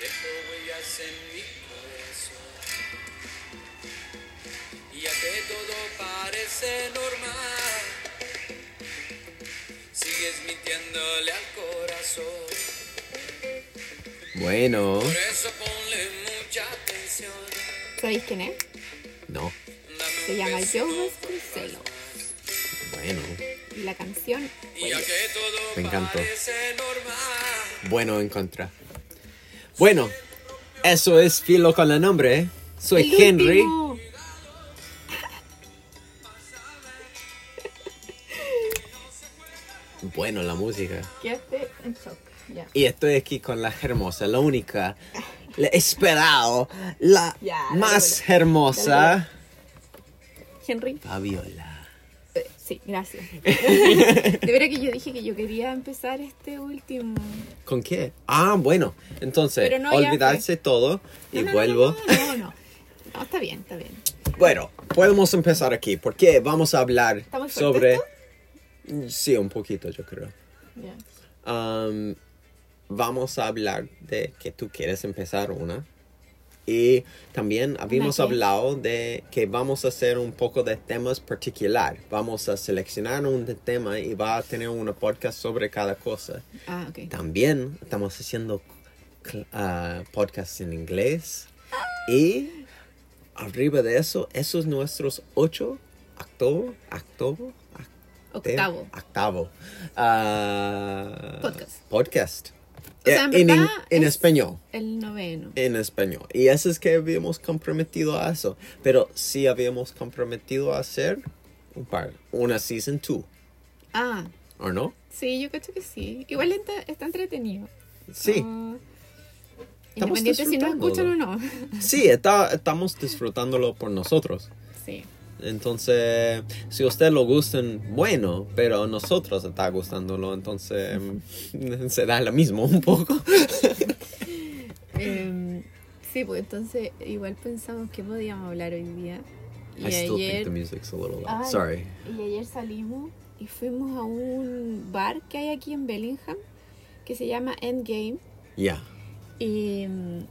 Dejo huellas en mi corazón. Y que todo parece normal, sigues mintiéndole al corazón. Bueno, Por eso ponle mucha atención. ¿Sabéis quién es? no, Se llama Joe Vasconcelos. bueno, Y la canción. Y ya que todo Me encantó. parece normal. bueno en contra. Bueno, eso es Filo con el nombre. ¿eh? Soy ¡El Henry. último! Bueno, la música. Ya. Y estoy aquí con la hermosa, la única, la esperado, la más hermosa, Henry. Fabiola. Sí, gracias. De veras que yo dije que yo quería empezar este último. ¿Con qué? Ah, bueno, entonces, no, olvidarse todo y No, vuelvo. No, no, no. Está bien, está bien. Bueno, podemos empezar aquí, porque vamos a hablar ¿Está muy fuerte sobre... esto? Sí, un poquito, yo creo. Um, vamos a hablar de que tú quieres empezar una. Y también habíamos hablado de que vamos a hacer un poco de temas particular. Vamos a seleccionar un tema y va a tener una podcast sobre cada cosa. Ah, ok. También estamos haciendo ah, podcasts en inglés. Y arriba de eso, esos nuestros ocho, octavo, octavo, Octavo. Octavo. Ah, Podcast. Podcast. O sea, en Eh, en, verdad en es- español. El noveno. En español. Y eso es que habíamos comprometido a eso. Pero sí habíamos comprometido a hacer un par. Una season 2. Ah, ¿O no? sí, yo creo que sí. Igual está, está entretenido. Sí. Ah, independiente si nos escuchan o no. Sí, está, estamos disfrutándolo por nosotros. Sí. Entonces, si usted lo gustan, bueno, pero a nosotros está gustándolo, entonces se da lo mismo un poco. Em, sí, pues entonces igual pensamos que podíamos hablar hoy día. Y I still think ayer, the music's a little loud. Ay, Sorry. y ayer salimos y fuimos a un bar que hay aquí en Bellingham que se llama Endgame. Yeah. Y mm,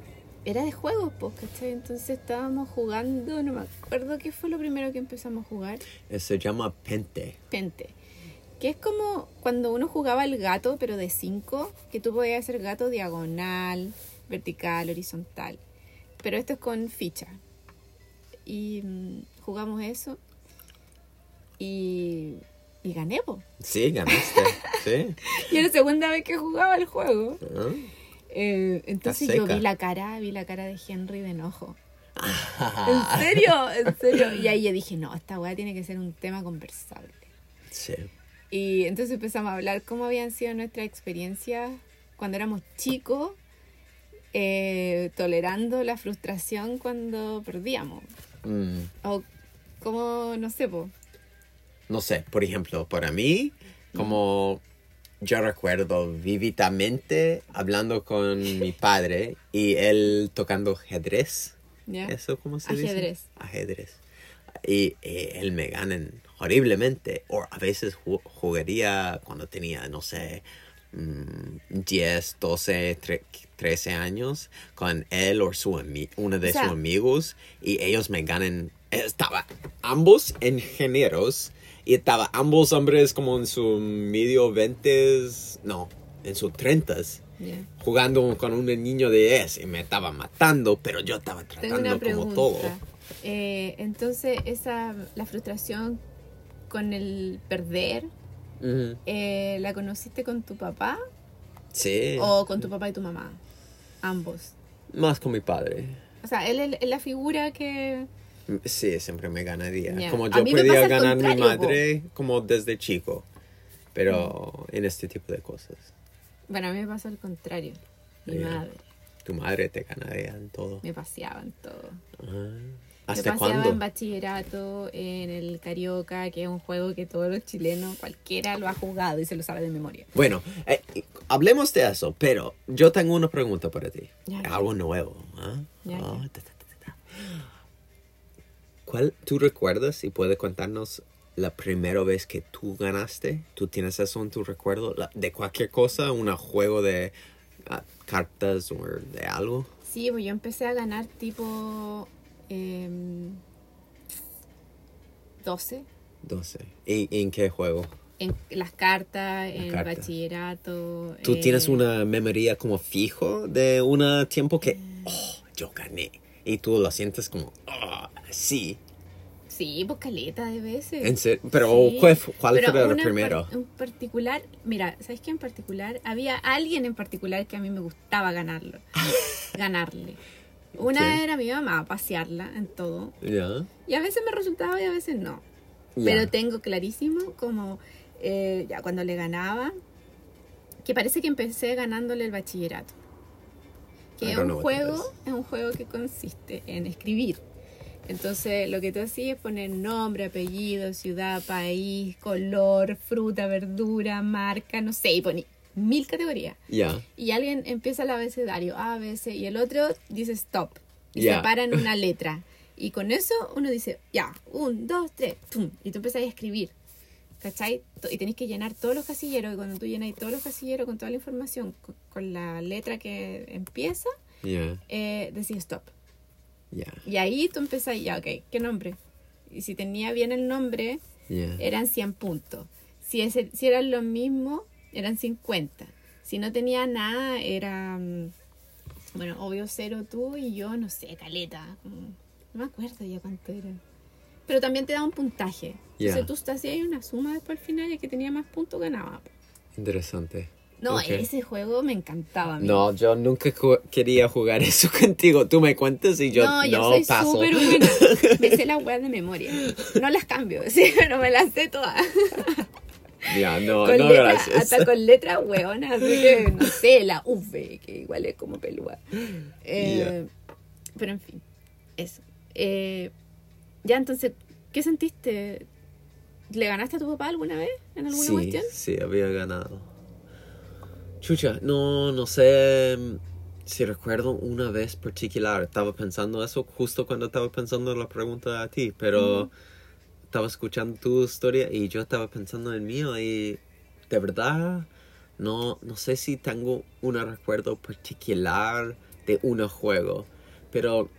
era de juegos, pues, ¿cachai? Entonces estábamos jugando, no me acuerdo qué fue lo primero que empezamos a jugar. Eh, Se llama Pente. Pente. Que es como cuando uno jugaba el gato, pero de 5, que tú podías hacer gato diagonal, vertical, horizontal. Pero esto es con ficha. Y mm, jugamos eso. Y, y gané, po. Sí, ganaste. sí. Y era la segunda vez que jugaba el juego. Ah. Eh, entonces yo vi la cara, vi la cara de Henry de enojo. ¿En serio? ¿En serio? Y ahí yo dije, no, esta weá tiene que ser un tema conversable. Sí. Y entonces empezamos a hablar cómo habían sido nuestras experiencias cuando éramos chicos, eh, tolerando la frustración cuando perdíamos. Mm, O cómo, no sé, po. no sé, por ejemplo, para mí, como yo recuerdo vividamente hablando con mi padre y él tocando ajedrez. ¿ya? ¿Eso cómo se dice? Ajedrez. Ajedrez. Y, eh, él me gana horriblemente. O a veces ju- jugaría cuando tenía, no sé, mm, 10, 12, tre- 13 años con él o su uno de O sea- sus amigos y ellos me ganan. Estaba ambos ingenieros y estaba ambos hombres como en su medio 20, no, en sus 30 Ya. jugando con un niño de 10 y me estaba matando, pero yo estaba tratando como todo. Eh, entonces, esa, la frustración con el perder, eh, ¿la conociste con tu papá Sí, o con tu papá y tu mamá? Ambos. más con mi padre. O sea, él es la figura que... Sí, siempre me ganaría. Ya. Como yo podía ganar mi madre como desde chico, pero en este tipo de cosas. Bueno, a mí me pasó al contrario. Mi Ya. madre Tu madre te ganaría en todo. me paseaba en todo. Ah. Me ¿Hasta paseaba en cuándo? bachillerato, en el Carioca, que es un juego que todos los chilenos, cualquiera lo ha jugado y se lo sabe de memoria. Bueno, eh, hablemos de eso, pero yo tengo una pregunta para ti. Ya. Algo nuevo. ya. ¿Cuál tú recuerdas y puedes contarnos la primera vez que tú ganaste? ¿Tú tienes eso en tu recuerdo? La- de cualquier cosa, un juego de ah, cartas o de algo? Sí, pues yo empecé a ganar tipo em, 12 12. ¿Y en qué juego? en las cartas, en cartas. bachillerato. ¿Tú eh, tienes una memoria como fijo de un tiempo que, oh, yo gané? Y tú lo sientes como, oh, sí. Sí, pues caleta de veces. En ser- pero, Sí, ¿cuál, cuál pero fue el primero? par- En particular, mira, ¿sabes qué? En particular, había alguien en particular que a mí me gustaba ganarlo. ganarle. Una era mi mamá, pasearla en todo. Ya. Y a veces me resultaba y a veces no. Pero tengo clarísimo como eh, ya cuando le ganaba, que parece que empecé ganándole el bachillerato. Que es un juego, es un juego que consiste en escribir. Entonces lo que tú hacías es poner nombre, apellido, ciudad, país, color, fruta, verdura, marca, no sé, y poní mil categorías. Ya. Y alguien empieza el abecedario, A, B, C, y el otro dice stop. Y Ya. se para en una letra. Y con eso uno dice, ya, un, dos, tres, tum, y tú empiezas a escribir. ¿Cachai? Y tenés que llenar todos los casilleros. Y cuando tú llenas todos los casilleros con toda la información, con, con la letra que empieza, eh, decís stop. Y ahí tú empezás, ya, ok, ¿qué nombre? Y si tenía bien el nombre, eran 100 puntos. Si, ese, si eran los mismos, eran 50. Si no tenía nada, era. mm, Bueno, obvio cero tú y yo, no sé, caleta. como- No me acuerdo ya cuánto era. Pero también te da un puntaje. Ya. Entonces tú hacías una suma después al final y el que tenía más puntos ganaba. Interesante. No, Ok. ese juego me encantaba. a mí. No, yo nunca ju- quería jugar eso contigo. Tú me cuentas y yo no, no, yo soy paso. súper buena. Me sé las weas de memoria. No las cambio, sí, pero me las sé todas. Ya, no, con no, letra, gracias. hasta con letras hueonas, así que no sé, la V, que igual es como pelúa. Eh, Pero en fin, eso. Eh, ya entonces, ¿qué sentiste? ¿Le ganaste a tu papá alguna vez en alguna sí, cuestión? Sí, había ganado. Chucha, no, no sé mm, si recuerdo una vez particular. Estaba pensando eso justo cuando estaba pensando en la pregunta a ti, pero estaba escuchando tu historia y yo estaba pensando en mío y de verdad no, no sé si tengo un recuerdo particular de un juego, pero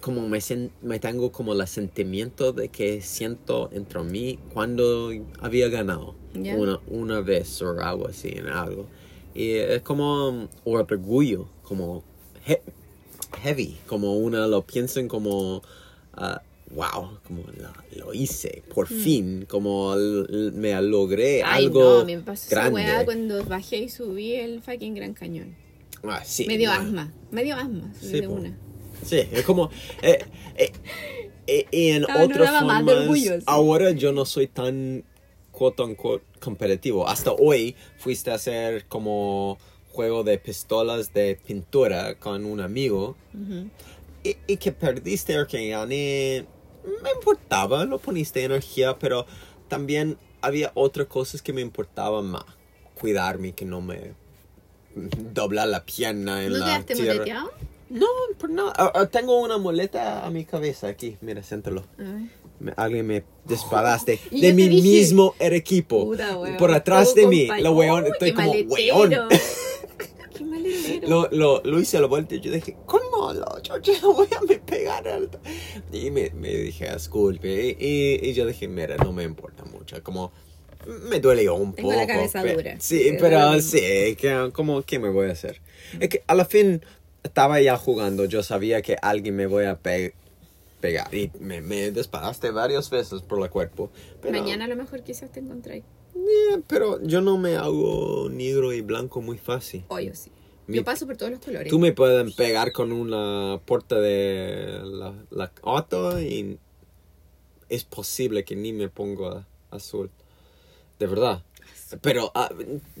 como me, me tengo como el sentimiento de que siento entre mí cuando había ganado una, una vez o algo así en algo. Y es como orgullo, como he- heavy, como una lo piensan como, ah, wow, como lo, lo hice, por fin, como me logré. Ay, algo no, me pasó esa grande. weá cuando bajé y subí el fucking Gran Cañón. Ah, sí, Me dio no. asma, me dio asma, Sí, de una. Sí, es como... eh, eh, eh, en Ah, no otras de formas, orgullo, sí. ahora yo no soy tan quote unquote competitivo. Hasta hoy fuiste a hacer como juego de pistolas de pintura con un amigo Ujú. y, y que perdiste o que gané, me importaba, no poniste energía, pero también había otras cosas que me importaban más. Cuidarme, que no me dobla la pierna en ¿No la tierra. No, por nada. Ah, ah, tengo una muleta a mi cabeza aquí. Mira, siéntalo. Me- alguien me disparaste Y de mi dije, mismo equipo. Puta, weón. por atrás de mí. Lo weón, ¡Uy, estoy como maletero! weón. Qué maletero. Lo, lo, lo hice a la vuelta y yo dije, ¿cómo? Lo, yo, yo no voy a me pegar. al- Y me, me dije, disculpe. Y, y yo dije, mira, no me importa mucho. Como, me duele un Tengo poco. la cabeza dura. Sí, Pero pero sí, que, como, ¿qué me voy a hacer? Es que a la fin estaba ya jugando. Yo sabía que alguien me voy a pe- pegar. Y me, me disparaste varias veces por el cuerpo. Pero, Mañana a lo mejor quizás te encontráis. eh, pero yo no me hago negro y blanco muy fácil. Hoy sí. Mi- Yo paso por todos los colores. Tú me pueden pegar con una puerta de la, la auto y es posible que ni me ponga azul. De verdad. Pero, ah,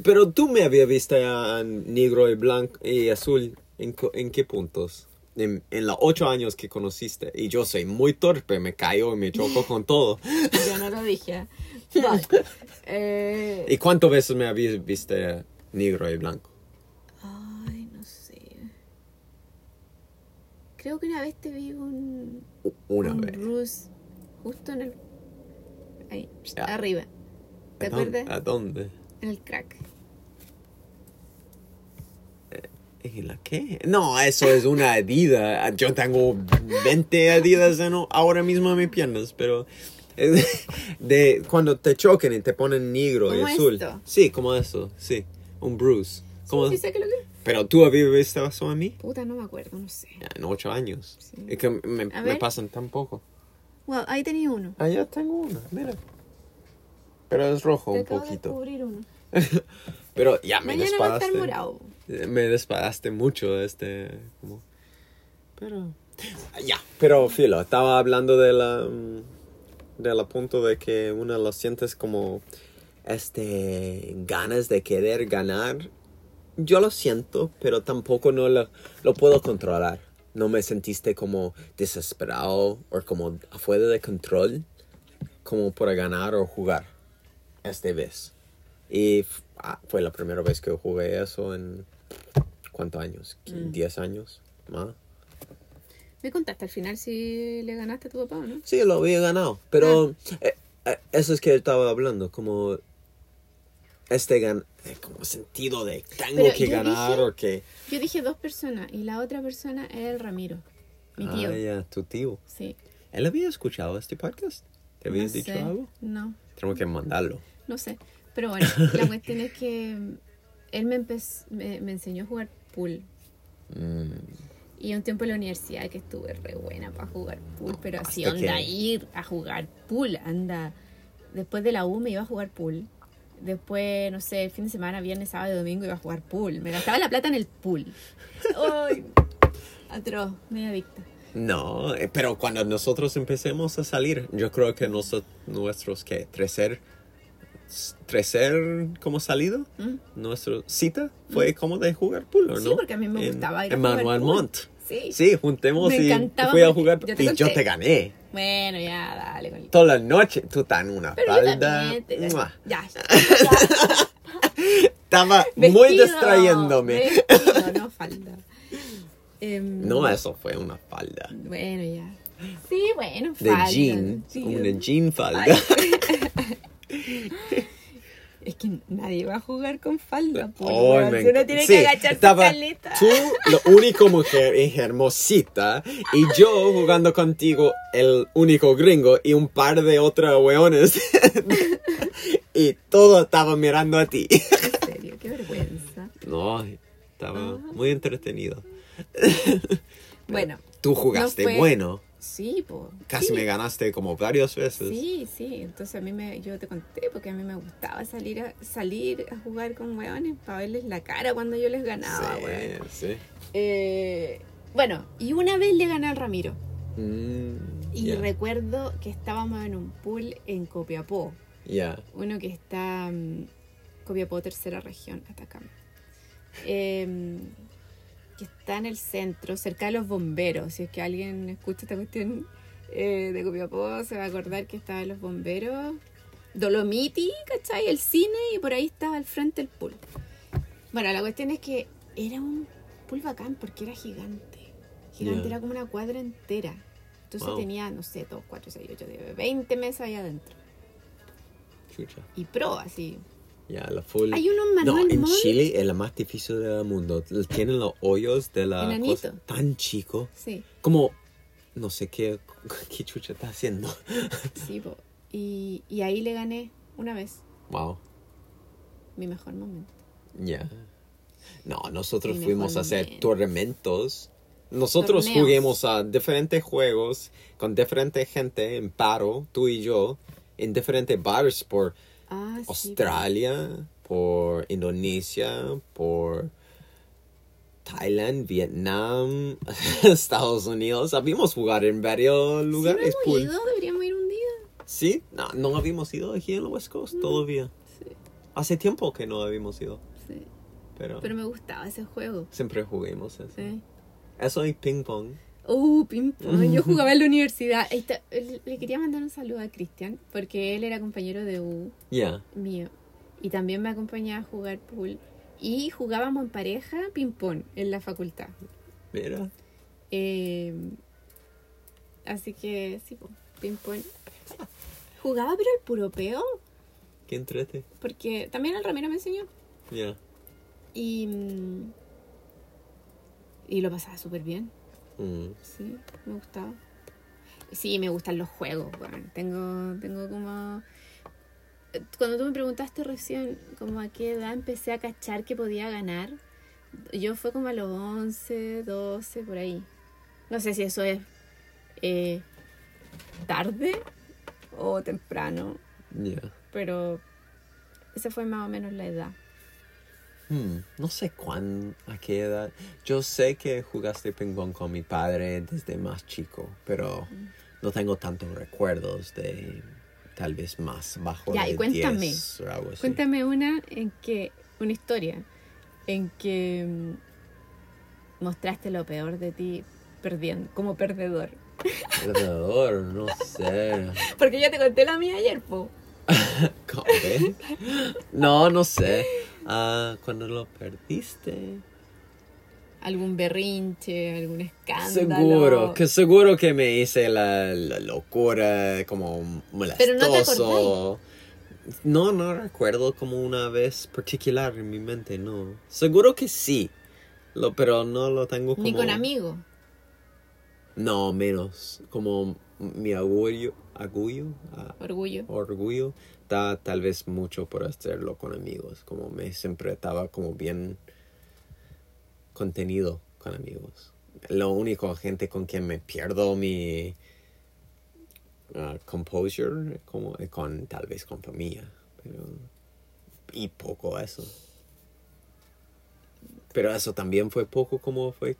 pero tú me habías visto ya en negro y blanco y azul. ¿En, en qué puntos? En, en los ocho años que conociste. Y yo soy muy torpe, me caigo y me choco con todo. Yo no lo dije. Vale. Eh, ¿Y cuántas veces me habías visto negro y blanco? Ay, no sé. Creo que una vez te vi un, Una un vez. Rus justo en el. Ahí, arriba. ¿Te ¿A dónde- acuerdas? ¿A dónde? En el crack. ¿En la qué? No, eso es una Adidas. Yo tengo 20 Adidas en- ahora mismo en mis piernas, pero de cuando te choquen y te ponen negro y ¿Como azul. esto? Sí, como eso, sí. Un bruise. Como- Sí, que lo que Pero tú habías visto eso a mí Puta, no me acuerdo, no sé. en ocho años. Sí. Es que me, me pasan tan poco. Well, ahí tenía uno. Ah, ya tengo una, mira. Pero es rojo Te un acabo de poquito. descubrir uno. Pero ya me Mañana va a despadaste. estar morado. Me despadaste mucho este. Como... Pero. Ya. Pero, Filo, estaba hablando de la. mm, Del punto de que uno lo sientes como. Este. Ganas de querer ganar. Yo lo siento, pero tampoco no lo, lo puedo controlar. No me sentiste como desesperado o como afuera de control. Como para ganar o jugar. Esta vez. Y ah, fue la primera vez que jugué eso en... ¿Cuántos años? Mm. ¿10 años? ¿Más? Me contaste al final si le ganaste a tu papá no. Sí, lo había ganado. Pero Ah. eh, eh, eso es que estaba hablando. Como... Este gan eh, como sentido de tengo Pero que ganar dije- o que... Yo dije dos personas y la otra persona era el Ramiro, mi tío. Ah, ya, tu tío. Sí. ¿Él había escuchado este podcast? ¿Te había no dicho sé. algo? No, Tenemos que mandarlo. no sé. Pero bueno, la cuestión es que él me, me, me enseñó a jugar pool. Mm, Y un tiempo en la universidad que estuve re buena para jugar pool, pero así hasta onda que- ir a jugar pool, anda. Después de la U me iba a jugar pool. Después, no sé, el fin de semana, viernes, sábado y domingo iba a jugar pool. Me gastaba la plata en el pool. ¡Ay! Atroz, media adicta. No, eh, pero cuando nosotros empecemos a salir, yo creo que noso- nuestros, ¿qué? Trecer, trecer como salido, ¿Mm? nuestra cita fue como de jugar pool, ¿o Sí, ¿no? porque a mí me En- gustaba ir a En jugar Manuel pool. Montt. Sí. Sí, juntemos Me y encantaba fui a jugar yo te y yo te gané. Bueno, ya, dale con. Toda la noche, tú estás en una Pero yo falda. también te-. Ya, ya, ya. Estaba muy Vestido, distrayéndome. Vestido, no falda. Em, No, eso fue una falda. Bueno, ya. Sí, bueno, De falda. jean, sí. una jean falda. Ay. Es que nadie va a jugar con falda, pues, Oh, me uno tiene sí, que agacharse estaba caleta. Tú, la única mujer es hermosita, y yo jugando contigo, el único gringo, y un par de otros weones. y todo estaba mirando a ti. En serio, qué vergüenza. No, estaba Ajá. muy entretenido. Bueno, Tú jugaste No fue- bueno. Sí, pues. Casi sí. me ganaste como varias veces. Sí, sí, entonces a mí me, yo te conté porque a mí me gustaba salir a, salir a jugar con weones para verles la cara cuando yo les ganaba, Sí, weón. sí. Eh, bueno, y una vez le gané al Ramiro. Mm, Y recuerdo que estábamos en un pool en Copiapó, ya. uno que está mm, Copiapó, tercera región, Atacama. Em, que está en el centro, cerca de los bomberos. Si es que alguien escucha esta cuestión eh, de Copiapó, se va a acordar que estaban los bomberos, Dolomiti, ¿cachai? El cine y por ahí estaba al frente el pool. Bueno, la cuestión es que era un pool bacán porque era gigante. Gigante, era como una cuadra entera. Entonces Wow. tenía, no sé, 2, 4, 6, 8, 10, 20 mesas ahí adentro. Chucha. Y pro, así. Ya, la full. Hay uno en No, en Montt. Chile es la más difícil del mundo. Tienen los hoyos de la Enanito. cosa tan chico. Sí, Como, no sé qué, qué chucha está haciendo. sí, po. Y, y ahí le gané una vez, Wow, mi mejor momento. ya. No, nosotros fuimos a hacer torneos. Nosotros Torneos. juguemos a diferentes juegos con diferente gente en paro, tú y yo, en diferentes bares por Ah, sí. Australia, por Indonesia, por Thailand, Vietnam, Estados Unidos. Habíamos jugar en varios Sí, lugares. hemos pool. ido, deberíamos ir un día. Sí, no, no habíamos ido aquí en la West Coast todavía. Sí, Hace tiempo que no habíamos ido, sí. pero, Pero me gustaba ese juego. siempre juguemos eso. Sí. Eso y ping pong. Uh, ping pong. Yo jugaba en la universidad. Está. Le quería mandar un saludo a Cristian, porque él era compañero de U Ya, mío. Y también me acompañaba a jugar pool. Y jugábamos en pareja ping pong en la facultad. mira. Eh, así que sí, po, ping pong. Jugaba pero el puropeo, Qué entrete. porque también el Ramiro me enseñó. Ya. Y, mm, Y lo pasaba súper bien. Mm. Sí, me gustaba. Sí, me gustan los juegos, weón. Tengo, tengo como... Cuando tú me preguntaste recién como a qué edad empecé a cachar que podía ganar, yo fue como a los 11, 12, por ahí. No sé si eso es eh, tarde o temprano, pero esa fue más o menos la edad. Hmm, No sé cuán, a qué edad. Yo sé que jugaste ping pong con mi padre desde más chico, pero no tengo tantos recuerdos de tal vez más bajo Ya, de y cuéntame. 10 o algo así. Cuéntame una en que, una historia en que mm, mostraste lo peor de ti perdiendo, como perdedor. Perdedor, no sé. Porque yo te conté la mía ayer, po. ¿Cómo? No, no sé. Ah, cuando lo perdiste. Algún berrinche, algún escándalo. Seguro, que seguro que me hice la, la locura como Pero no te molestoso. No, no recuerdo como una vez particular en mi mente, no. Seguro que sí, lo, pero no lo tengo como... Ni con amigos. No, menos. Como mi orgullo, orgullo, ah, Orgullo. orgullo, está tal vez mucho por hacerlo con amigos. Como me siempre estaba como bien contenido con amigos. Lo único gente con quien me pierdo mi ah, composure como es con tal vez con familia, pero y poco eso. Pero eso también fue poco como fue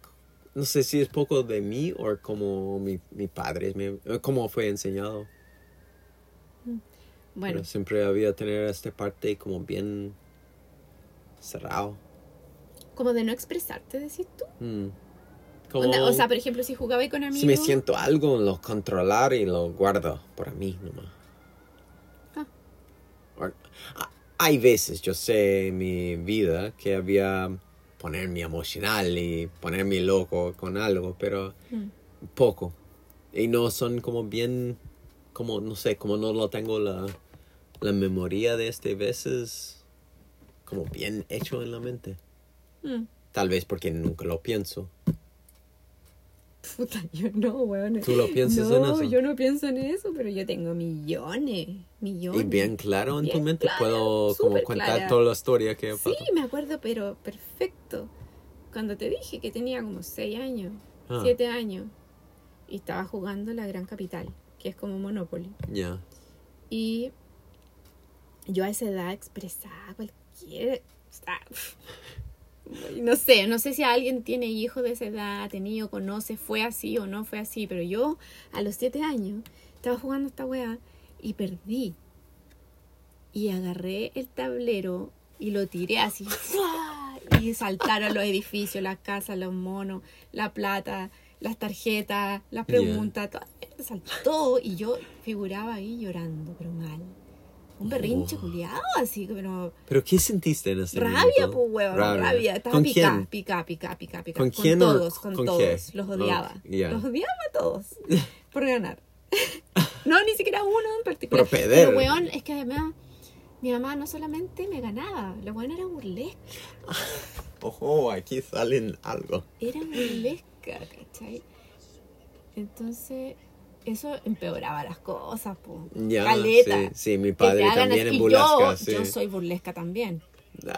no sé si es poco de mí o como mi, mi padre me, como fue enseñado. Bueno, Pero siempre había tener esta parte como bien cerrado. como de no expresarte, decís tú. Mm. Como Onda, o sea, por ejemplo, si jugaba con amigos. si me siento algo, lo controlar y lo guardo para mí nomás. Ah. Or- hay veces, yo sé en mi vida que había ponerme emocional y ponerme loco con algo, pero Mm. poco. Y no son como bien, como no sé, como no lo tengo la, la memoria de este veces como bien hecho en la mente. Mm. Tal vez porque nunca lo pienso. Puta, yo no, weón. ¿Tú lo piensas no, en eso? yo no pienso en eso, pero yo tengo millones, millones. Y bien claro en tu Bien mente clara, puedo como contar clara. toda la historia que Sí, pasó. me acuerdo, pero perfecto. Cuando te dije que tenía como 6 años, Ah. 7 años, y estaba jugando la Gran Capital, que es como Monopoly. Ya. Y yo a esa edad expresaba cualquier... no sé, no sé si alguien tiene hijos de esa edad, ha tenido, conoce, fue así o no fue así, pero yo a los 7 años estaba jugando esta weá y perdí. Y agarré el tablero y lo tiré así. ¡fua! Y saltaron los edificios, las casas, los monos, la plata, las tarjetas, las preguntas, todo saltó y yo figuraba ahí llorando, pero mal. Un berrinche Oh. culiado, así, pero ¿Pero qué sentiste en ese rabia, momento? pues, huevón, rabia. Estaba ¿Con pica, quién? pica, pica, pica, pica. ¿Con Con, quién o todos, con, con todos. qué? Los odiaba. Ok, ya. Los odiaba a todos por ganar. no, ni siquiera uno en particular. Pero. Pero, weón, es que además mi mamá no solamente me ganaba, la weón era burlesca. Ojo, aquí salen algo. Era burlesca, ¿cachai? Entonces, eso empeoraba las cosas, po. Ya, Caleta. sí, sí, mi padre también Y burlesca, yo, sí. yo soy burlesca también.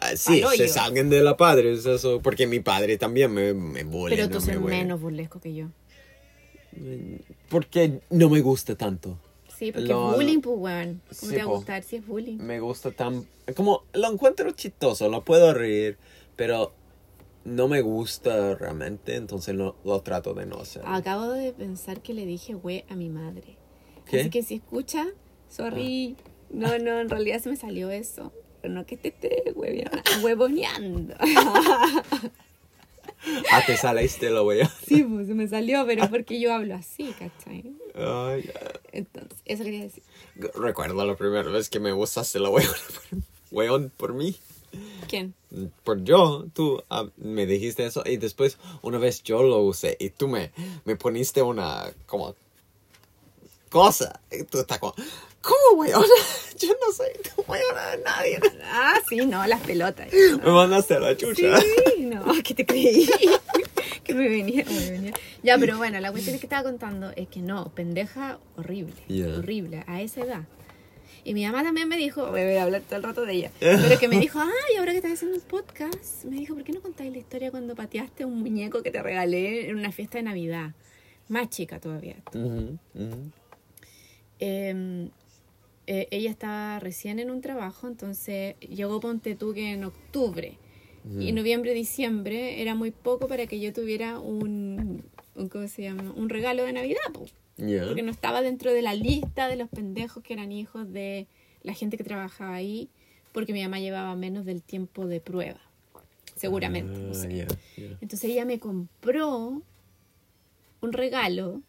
Ah, sí, pa'l se salgan de la padre, es eso. Porque mi padre también me, me bullying, Pero no tú me eres menos burlesco que yo. Porque no me gusta tanto. Sí, porque Lo- es bullying, pues, weón. ¿Cómo Sí, te va a po. gustar si es bullying? Me gusta tan... Como lo encuentro chistoso, lo puedo reír, pero no me gusta realmente, entonces no, lo trato de no hacer. Acabo de pensar que le dije güey a mi madre. ¿Qué? Así que si escucha, sorry. No, no, en realidad se me salió eso. Pero no que te esté huevoneando. Ah, te saliste, lo voy a... sí, pues se me salió, pero porque yo hablo así, ¿cachai? Ay, ya. Entonces, eso quería decir. Recuerdo la primera vez que me usaste la weón por, por mí. ¿Quién? Por yo, tú ah, me dijiste eso y después una vez yo lo usé y tú me, me poniste una como cosa. Y tú estás como, ¿cómo weón? Yo no soy tu weón de nadie. Ah, sí, no, las pelotas. Me mandaste a la chucha. Sí, no, ¿qué te creí? que me venía, me venía. Ya, pero bueno, la cuestión es que estaba contando es que no, pendeja horrible, Ya. horrible, a esa edad. Y mi mamá también me dijo, voy a hablar todo el rato de ella, pero que me dijo, ay, ahora que estás haciendo un podcast, me dijo, ¿por qué no contáis la historia cuando pateaste un muñeco que te regalé en una fiesta de Navidad? Más chica todavía. Eh, eh, ella estaba recién en un trabajo, entonces llegó Ponte tú que en octubre. Y noviembre, diciembre era muy poco para que yo tuviera un, un ¿cómo se llama? Un regalo de Navidad, po. Porque no estaba dentro de la lista de los pendejos que eran hijos de la gente que trabajaba ahí, porque mi mamá llevaba menos del tiempo de prueba, seguramente. no Ah, sé. Entonces ella me compró un regalo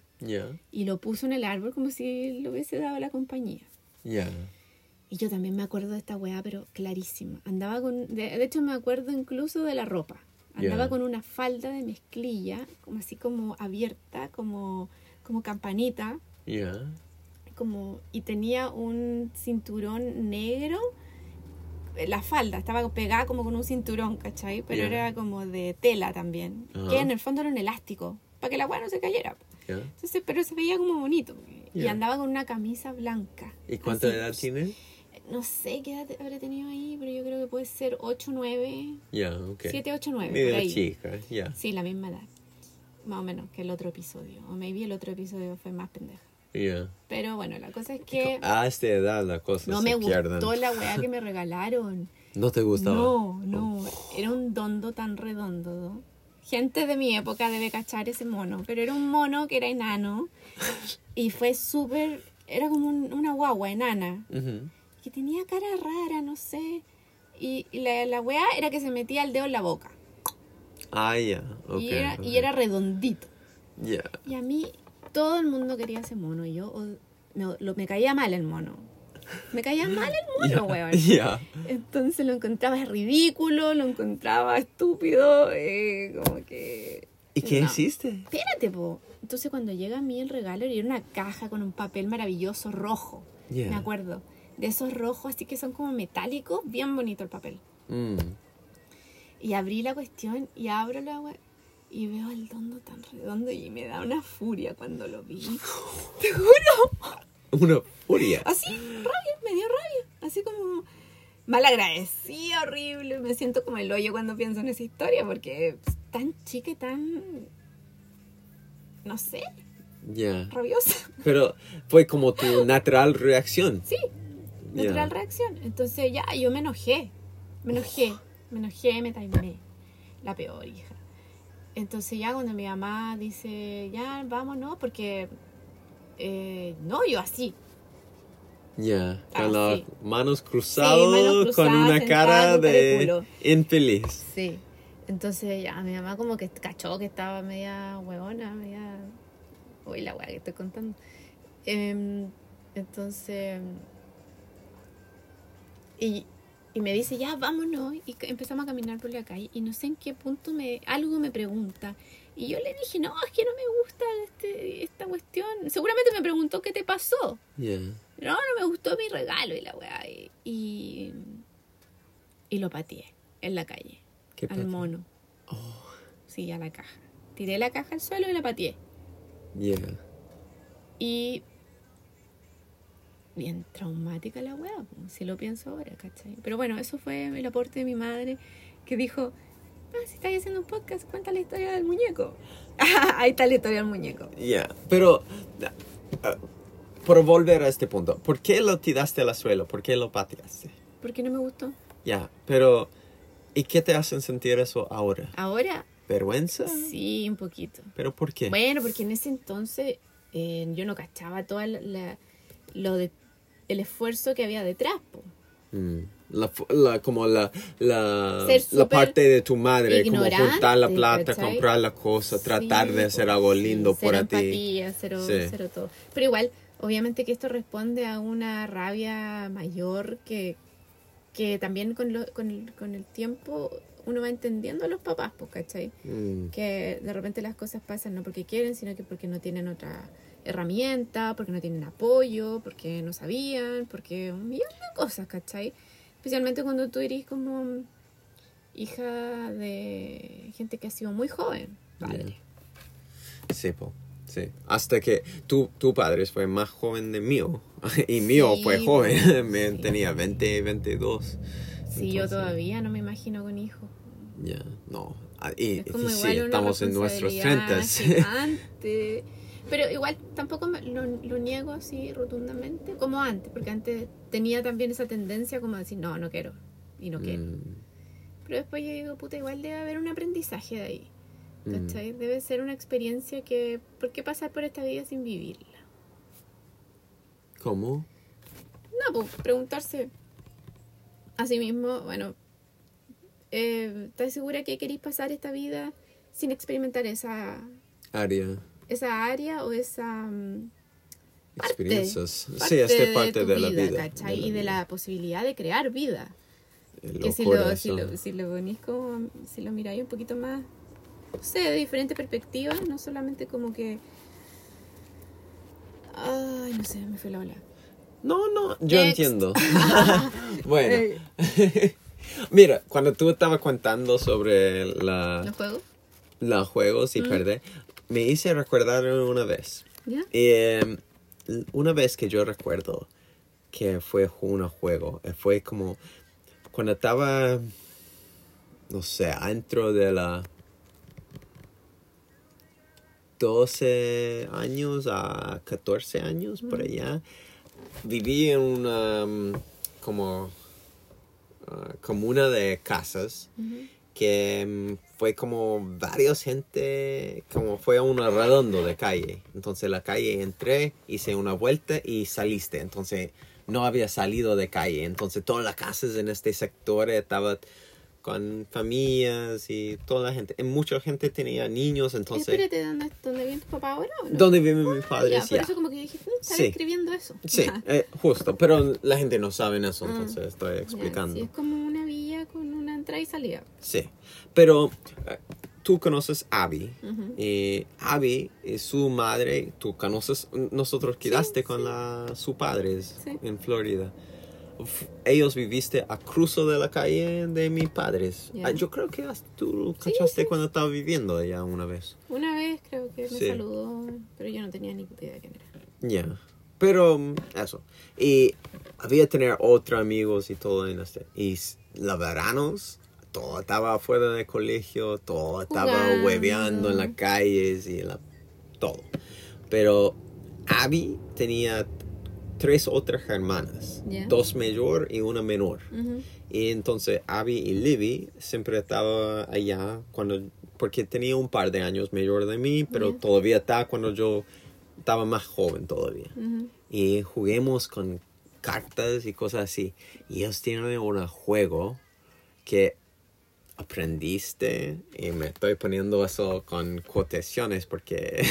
y lo puso en el árbol como si lo hubiese dado a la compañía. Y yo también me acuerdo de esta weá, pero clarísima. Andaba con. De, de hecho, me acuerdo incluso de la ropa. Andaba con una falda de mezclilla, como así como abierta, como, como campanita. Ya. Como, y tenía un cinturón negro. La falda estaba pegada como con un cinturón, ¿cachai? Pero era como de tela también. Que en el fondo era un elástico, para que la weá no se cayera. ya. Entonces, pero se veía como bonito. Y andaba con una camisa blanca. ¿Y cuánta así, edad tiene? no sé qué edad habrá tenido ahí, pero yo creo que puede ser 8, 9, Ya, ok. 7, 8, 9. Media chica, ya. Sí, la misma edad. Más o menos que el otro episodio. O maybe el otro episodio fue más pendeja. Ya. Pero bueno, la cosa es que A esta edad las cosas no se me pierden. gustó la weá que me regalaron. ¿No te gustaba? No, no. Era un dondo tan redondo. ¿no? Gente de mi época debe cachar ese mono. Pero era un mono que era enano. Y fue súper. Era como un- una guagua enana. Ujú. que tenía cara rara, no sé. Y, y la, la weá era que se metía el dedo en la boca. Ah, ya. ok, y, era, ok. y era redondito. Ya. Y a mí todo el mundo quería ese mono. Y yo me, lo- me caía mal el mono. Me caía mal el mono, weón. Ya. Entonces lo encontraba ridículo, lo encontraba estúpido, eh, como que... ¿Y qué No. hiciste? Espérate, po. Entonces cuando llega a mí el regalo era una caja con un papel maravilloso rojo. Ya. Me acuerdo. De esos rojos así que son como metálicos, bien bonito el papel. Mm. Y abrí la cuestión y abro la web y veo el dondo tan redondo y me da una furia cuando lo vi. Te juro. Una furia. Así, rabia, me dio rabia. Así como mal agradecida, horrible. Me siento como el hoyo cuando pienso en esa historia porque es tan chica y tan. No sé, Ya. rabiosa. Pero fue como tu natural reacción. Sí, natural reacción. Entonces ya, yo me enojé. Me enojé, me enojé, me taimé. La peor hija. Entonces ya cuando mi mamá dice, ya, vámonos, porque... eh, no, yo así. Ya. Con Ah, las manos cruzadas, con una cara con de infeliz. Sí. Entonces ya mi mamá como que cachó que estaba media huevona, media... Uy, la hueá que estoy contando. Em, entonces... Y, y me dice, ya, vámonos. Y empezamos a caminar por la calle. Y no sé en qué punto me algo me pregunta. Y yo le dije, no, es que no me gusta este, esta cuestión. Seguramente me preguntó qué te pasó. No, no me gustó mi regalo y la weá. Y, y, y lo pateé en la calle. ¿Qué al mono. Sí, a la caja. Tiré la caja al suelo y la pateé. Ya. Y. Bien traumática la weá, si lo pienso ahora, ¿cachai? Pero bueno, eso fue el aporte de mi madre que dijo: Ah, si estás haciendo un podcast, cuenta la historia del muñeco. Ahí está la historia del muñeco. Ya. Pero, ah, por volver a este punto, ¿por qué lo tiraste al suelo? ¿Por qué lo pateaste? ¿Por qué no me gustó? Ya, pero ¿y qué te hacen sentir eso ahora? Ahora, ¿Vergüenza? sí, un poquito. ¿Pero por qué? Bueno, porque en ese entonces eh, yo no cachaba todo lo de el esfuerzo que había detrás. Mm. La, la- como la, la, la parte de tu madre, como juntar la plata, ¿cachai? comprar la cosa, tratar Sí, de hacer algo sí, lindo por cero a ti. cero, Sí. cero todo. Pero igual, obviamente que esto responde a una rabia mayor que, que también con, lo- con, el, con el tiempo uno va entendiendo a los papás, ¿cachai? Mm. que de repente las cosas pasan no porque quieren, sino que porque no tienen otra herramienta, porque no tienen apoyo, porque no sabían, porque un millón de cosas, ¿cachai? Especialmente cuando tú eres como hija de gente que ha sido muy joven. padre. Sí, po. Sí. Hasta que tu, tu padre fue más joven de mío. Y mío Sí, fue joven. Me Sí. tenía 20, 22. Sí, yo Entonces, todavía no me imagino con hijos. Ya, no. Ah, Y, Es como y igual sí, una estamos en nuestros responsabilidad 30. gigante. Pero igual tampoco me- lo, lo niego así rotundamente como antes, porque antes tenía también esa tendencia como a decir, no, no quiero y no quiero. Mm, Pero después yo digo, puta, igual debe haber un aprendizaje de ahí. mm. ¿Cachai? Debe ser una experiencia que, ¿por qué pasar por esta vida sin vivirla? ¿Cómo? No, pues preguntarse a sí mismo, bueno, eh, ¿estás segura que queréis pasar esta vida sin experimentar esa, Área. Esa área o esa mm, Parte. Experiencias. parte sí, esta es parte de la vida. ¿cachai? de y de vida. la posibilidad de crear vida. El que si lo, si, lo, si lo ponís como, si lo miráis un poquito más, no sé, de diferentes perspectivas, no solamente como que... Ay, no sé, me fue la ola. No, no, yo Next. entiendo. bueno, mira, cuando tú estabas contando sobre la, ¿Los juegos? los juegos y perder, me hice recordar una vez. ¿Ya? Eh, una vez que yo recuerdo que fue un juego, eh, fue como cuando estaba, no sé, dentro de la 12 años a 14 años, por allá, viví en una mm, como ah, comuna de casas que mm, fue como varios gente, como fue un redondo de calle. Entonces la calle entré, hice una vuelta y saliste. Entonces no había salido de calle. Entonces todas las casas en este sector estaban con familias y toda la gente. Y mucha gente tenía niños, entonces... Espérate, ¿dónde, ¿dónde viven tu papá ahora o no? ¿Dónde viven mis Ya, padres? por Ya. eso como que dije, "Mm, estaba Sí. escribiendo eso. Sí, Ajá. eh, justo. Pero la gente no sabe eso, Ah, entonces estoy Ya, explicando. sí, es como una villa con una entrada y salida. Sí, pero eh, tú conoces a Abby. Ujú. y Abby y su madre, tú conoces, nosotros quedaste con la, su padres Sí. en Florida. Ellos viviste a cruzo de la calle de mis padres. Ya. Ah, Yo creo que hasta tú Sí, cachaste sí. cuando estaba viviendo allá una vez. Una vez creo que me Sí. saludó, pero yo no tenía ni idea de quién era. Ya. Pero mm, eso. Y había tener otros amigos y todo en este. Y los veranos, todo estaba afuera del colegio, todo estaba Jugando. hueveando en las calles y la, todo. Pero Abby tenía tres otras hermanas, Ya. dos mayor y una menor. Ujú. Y entonces Abby y Libby siempre estaba allá cuando porque tenía un par de años mayor de mí, pero Ya. todavía estaba cuando yo estaba más joven todavía. Ujú. Y juguemos con cartas y cosas así. Y ellos tienen un juego que aprendiste y me estoy poniendo eso con quotaciones porque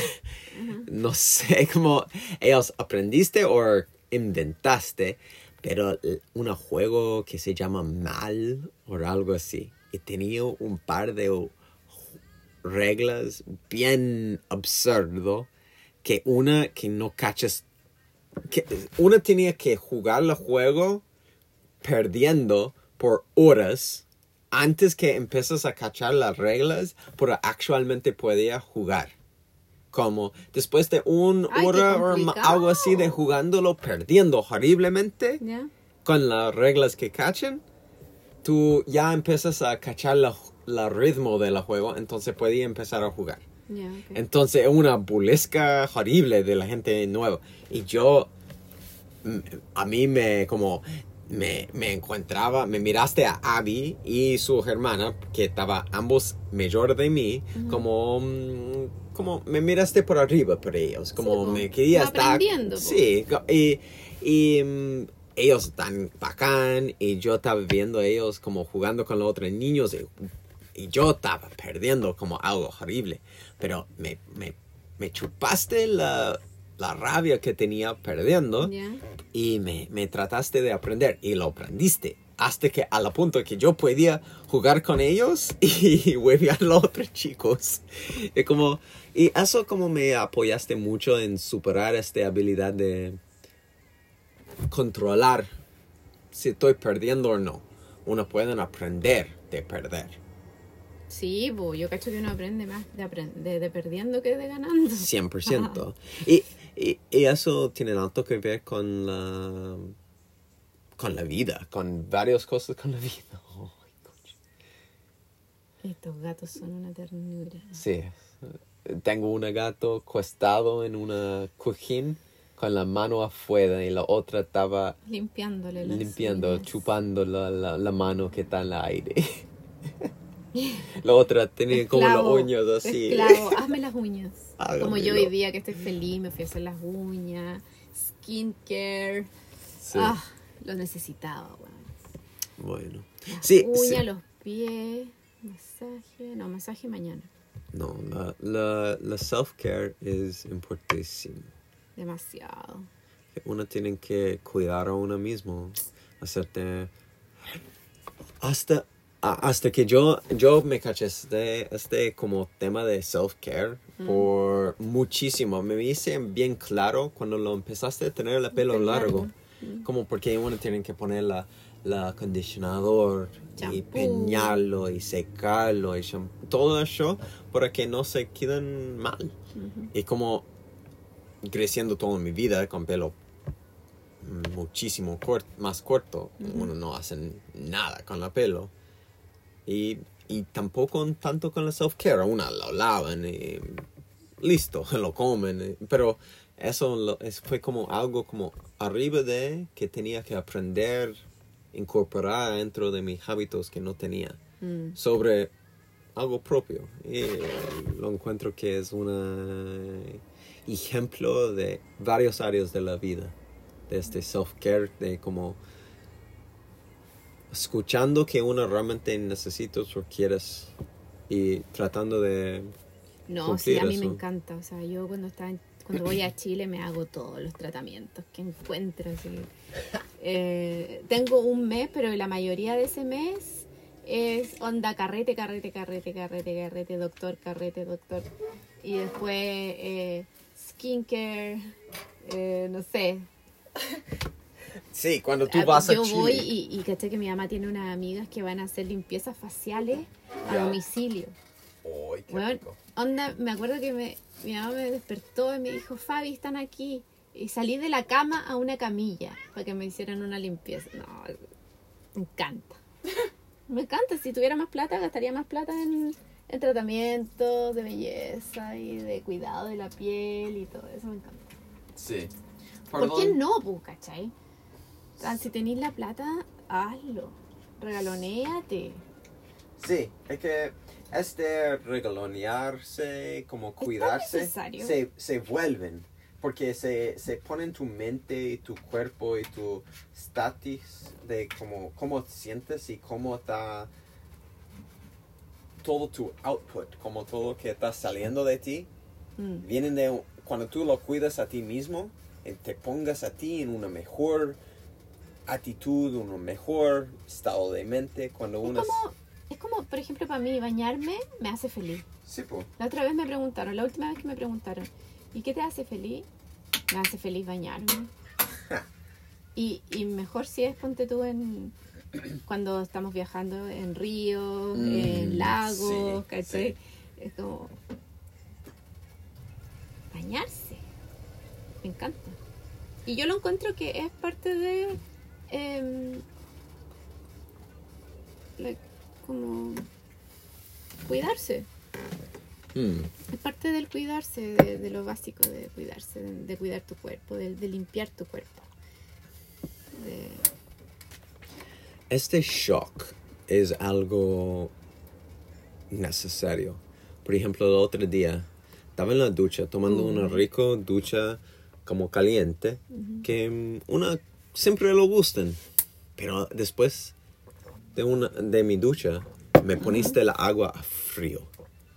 no sé cómo ellos aprendiste o inventaste, pero un juego que se llama Mal o algo así. Y tenía un par de reglas bien absurdo que una que no cachas que una tenía que jugar el juego perdiendo por horas antes que empiezas a cachar las reglas, pero actualmente podía jugar. Como después de Ay, qué hora o algo así de jugándolo, perdiendo horriblemente con las reglas que cachan, tú ya empiezas a cachar la, la ritmo del juego, entonces podía empezar a jugar. Entonces, es una burlesca horrible de la gente nueva. Y yo, a mí me, como, me, me encontraba, me miraste a Abby y su hermana, que estaba ambos mayor de mí, como, mm, como me miraste por arriba por ellos, como me quería estar. po. Sí, y, y mm, ellos están bacán, y yo estaba viendo a ellos como jugando con los otros niños, y y yo estaba perdiendo como algo horrible. Pero me, me, me chupaste la, la rabia que tenía perdiendo y me, me trataste de aprender y lo aprendiste. Hasta que a la punto que yo podía jugar con ellos y huevear a los otros chicos. Y, como, y eso como me apoyaste mucho en superar esta habilidad de controlar si estoy perdiendo o no. Uno puede aprender de perder. Sí, bo, yo cacho que uno aprende más de, apren- de, de perdiendo que de ganando. 100%. Y, y, y eso tiene tanto que ver con la, con la vida, con varias cosas con la vida. Coño. Estos gatos son una ternura. Sí. Tengo un gato acostado en una cojín con la mano afuera y la otra estaba Limpiándole las limpiando, uñas. chupando la, la, la mano que está en el aire. la otra tenía como las Esclavo, uñas así. Esclavo, hazme las uñas. Hágamelo. Como yo hoy día que estoy feliz, me fui a hacer las uñas, skincare. Sí. Ah, lo necesitaba, weón. Bueno. Las Sí, uñas, sí. los pies, masaje. No, masaje mañana. No, la, la, la self-care es importantísimo. Demasiado. Uno tiene que cuidar a uno mismo. Hacerte... Hasta, hasta que yo, yo me caché este, este como tema de self-care por muchísimo. Me hice bien claro cuando lo empezaste a tener el Pelo largo. Largo. Como porque uno tiene que poner la, la acondicionador y peñarlo y secarlo y todo eso para que no se queden mal. Y como creciendo toda mi vida con pelo muchísimo cort- más corto, uno no hace nada con el pelo. Y, y tampoco tanto con la self-care, una lo lavan y listo, lo comen. Pero eso lo- es- fue como algo como arriba de que tenía que aprender, incorporar dentro de mis hábitos que no tenía Mm. sobre algo propio. Y lo encuentro que es un ejemplo de varias áreas de la vida, de este self-care, de como escuchando que uno realmente necesita o quieres y tratando de... No, sí, a mí me encanta. O sea, yo cuando estaba en- cuando voy a Chile me hago todos los tratamientos que encuentro. así. Eh, tengo un mes, pero la mayoría de ese mes es onda carrete, carrete, carrete, carrete, carrete, doctor, carrete, doctor. Y después eh, skincare, eh, no sé. Sí, cuando tú Ah, vas a yo Chile. voy y, y caché que mi mamá tiene unas amigas que van a hacer limpiezas faciales a domicilio. Ay, qué Bueno, rico. Onda, me acuerdo que me, mi mamá me despertó y me dijo, Fabi, están aquí. Y salí de la cama a una camilla para que me hicieran una limpieza. No, me encanta. Me encanta. Si tuviera más plata, gastaría más plata en, en tratamientos de belleza y de cuidado de la piel y todo eso. Me encanta. Sí. ¿Por qué no, pu, cachai? Sea, si tenéis la plata, hazlo. Regalonéate. Sí, es que este regalonearse, como cuidarse, se, se vuelven. Porque se, se pone en tu mente y tu cuerpo y tu status de cómo, cómo te sientes y cómo está todo tu output, como todo que está saliendo de ti, Mm. vienen de cuando tú lo cuidas a ti mismo, y te pongas a ti en una mejor actitud, un mejor estado de mente, cuando uno Es como, por ejemplo, para mí, bañarme me hace feliz. Sí, po. La otra vez me preguntaron, la última vez que me preguntaron, ¿y qué te hace feliz? Me hace feliz bañarme. Y, y mejor si es, ponte tú en cuando estamos viajando en ríos, Mm, en lagos, sí, ¿cachai? sí. Es como bañarse. Me encanta. Y yo lo encuentro que es parte de like, como cuidarse. Mm. Es parte del cuidarse, de, de lo básico de cuidarse, de, de cuidar tu cuerpo, de, de limpiar tu cuerpo. Este shock es algo necesario. Por ejemplo, el otro día estaba en la ducha tomando una rica ducha como caliente que mm, una siempre lo gustan. Pero después de una de mi ducha me poniste la agua a frío.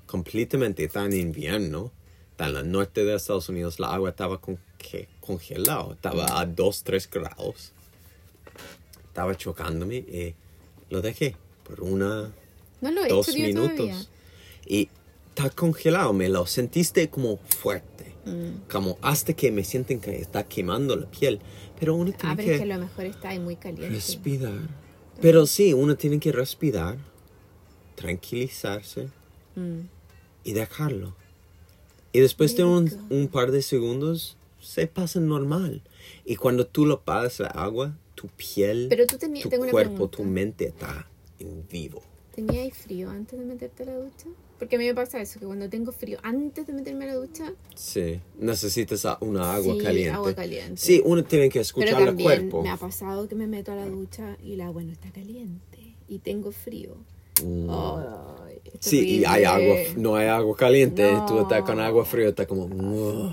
Completamente está en invierno. Está en el norte de Estados Unidos. La agua estaba con, que, congelado. Estaba a 2, 3 grados estaba chocándome y lo dejé por una, No lo he dos minutos. todavía. Y está congelado, me lo sentiste como fuerte. Mm. Como hasta que me sienten que está quemando la piel. Pero uno tiene que, lo mejor está ahí muy caliente. respirar. Pero sí, uno tiene que respirar tranquilizarse Mm. y dejarlo. Y después de un, un par de segundos se pasa normal. Y cuando tú lo pasas la agua, tu piel, Pero tú tu cuerpo, tu mente está en vivo. ¿Tenías frío antes de meterte a la ducha? Porque a mí me pasa eso, que cuando tengo frío antes de meterme a la ducha, Sí, necesitas una agua Sí, caliente. agua caliente. Sí, uno tiene que pero escuchar el también cuerpo. me ha pasado que me meto a la ducha y el agua no está caliente y tengo frío. Mm. Es Sí, y hay agua, no hay agua caliente, tú No. estás con agua fría, está como... "Ugh".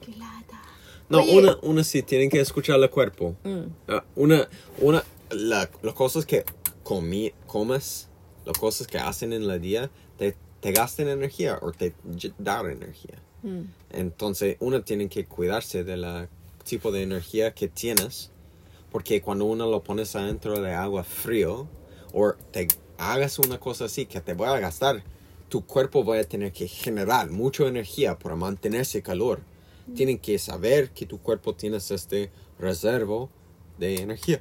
Qué lata. No, Oye. una, una sí, tienen que escuchar el cuerpo. Mm. Ah, una, una, la- las cosas que comi, comes, las cosas que hacen en el día, te, te gastan energía o te dan energía. Mm. Entonces, uno tiene que cuidarse del tipo de energía que tienes, porque cuando uno lo pones adentro de agua frío, o te hagas una cosa así que te va a gastar, tu cuerpo va a tener que generar mucha energía para mantenerse calor. Tienen que saber que tu cuerpo tiene este reservo de energía.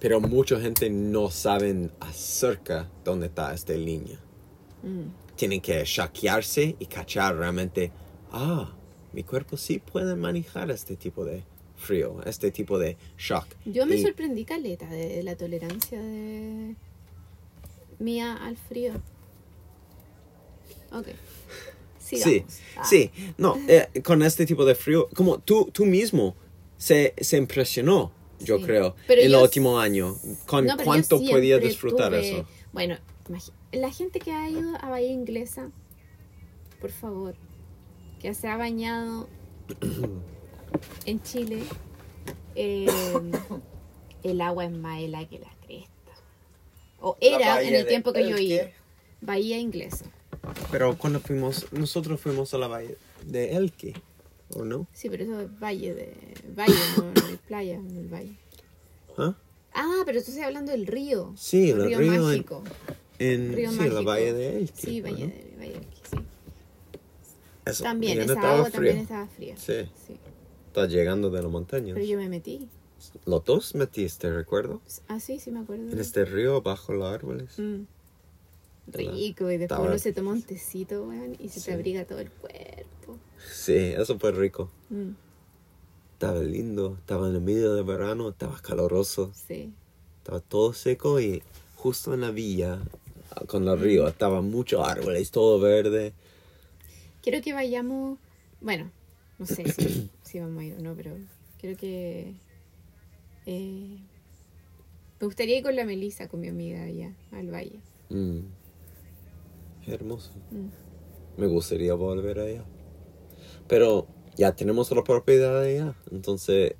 Pero mucha gente no saben acerca dónde está esta línea Mm. tienen que shakearse y cachar realmente, ah, mi cuerpo sí puede manejar este tipo de frío, este tipo de shock. Yo me Y- sorprendí caleta de la tolerancia de mía al frío. Ok. Sí, Sigamos. Ah. sí, no, eh, con este tipo de frío, como tú, tú mismo se, se impresionó, yo Sí. creo, Pero en yo el último año, con No, cuánto podías disfrutar tuve- eso. Bueno, la gente que ha ido a Bahía Inglesa, por favor, que se ha bañado en Chile, eh, el agua es más helada que la cresta. O era en el tiempo que yo iba. Bahía Inglesa. Pero cuando fuimos, nosotros fuimos a la valle de Elke, ¿o no? Sí, pero eso es valle de valle, no, no hay playa en el valle. ¿Ah? Ah, pero tú estás hablando del río. Sí, el río en- mágico. En, Río sí, mágico. la valle de Elke. Sí, ¿o valle no? de valle de Elqui, sí. Eso, También, esa agua también estaba fría. Sí. sí. Está llegando de la montaña. Pero yo me metí. Los dos metiste, recuerdo. Ah, sí, sí me acuerdo. En este río bajo los árboles. Mm. Rico, y después Estaba- uno se toma un tecito, weón, y se Sí. te abriga todo el cuerpo. Sí, eso fue rico. Mm, Estaba lindo, estaba en el medio del verano, estaba caloroso, sí. estaba todo seco y justo en la villa, con el río, estaba muchos árboles, todo verde. Quiero que vayamos. Bueno, no sé si, si vamos a ir o no, pero quiero que. eh, me gustaría ir con la Melissa, con mi amiga allá, al valle. Mm. Hermoso. Mm. Me gustaría volver allá. Pero ya tenemos la propiedad allá, entonces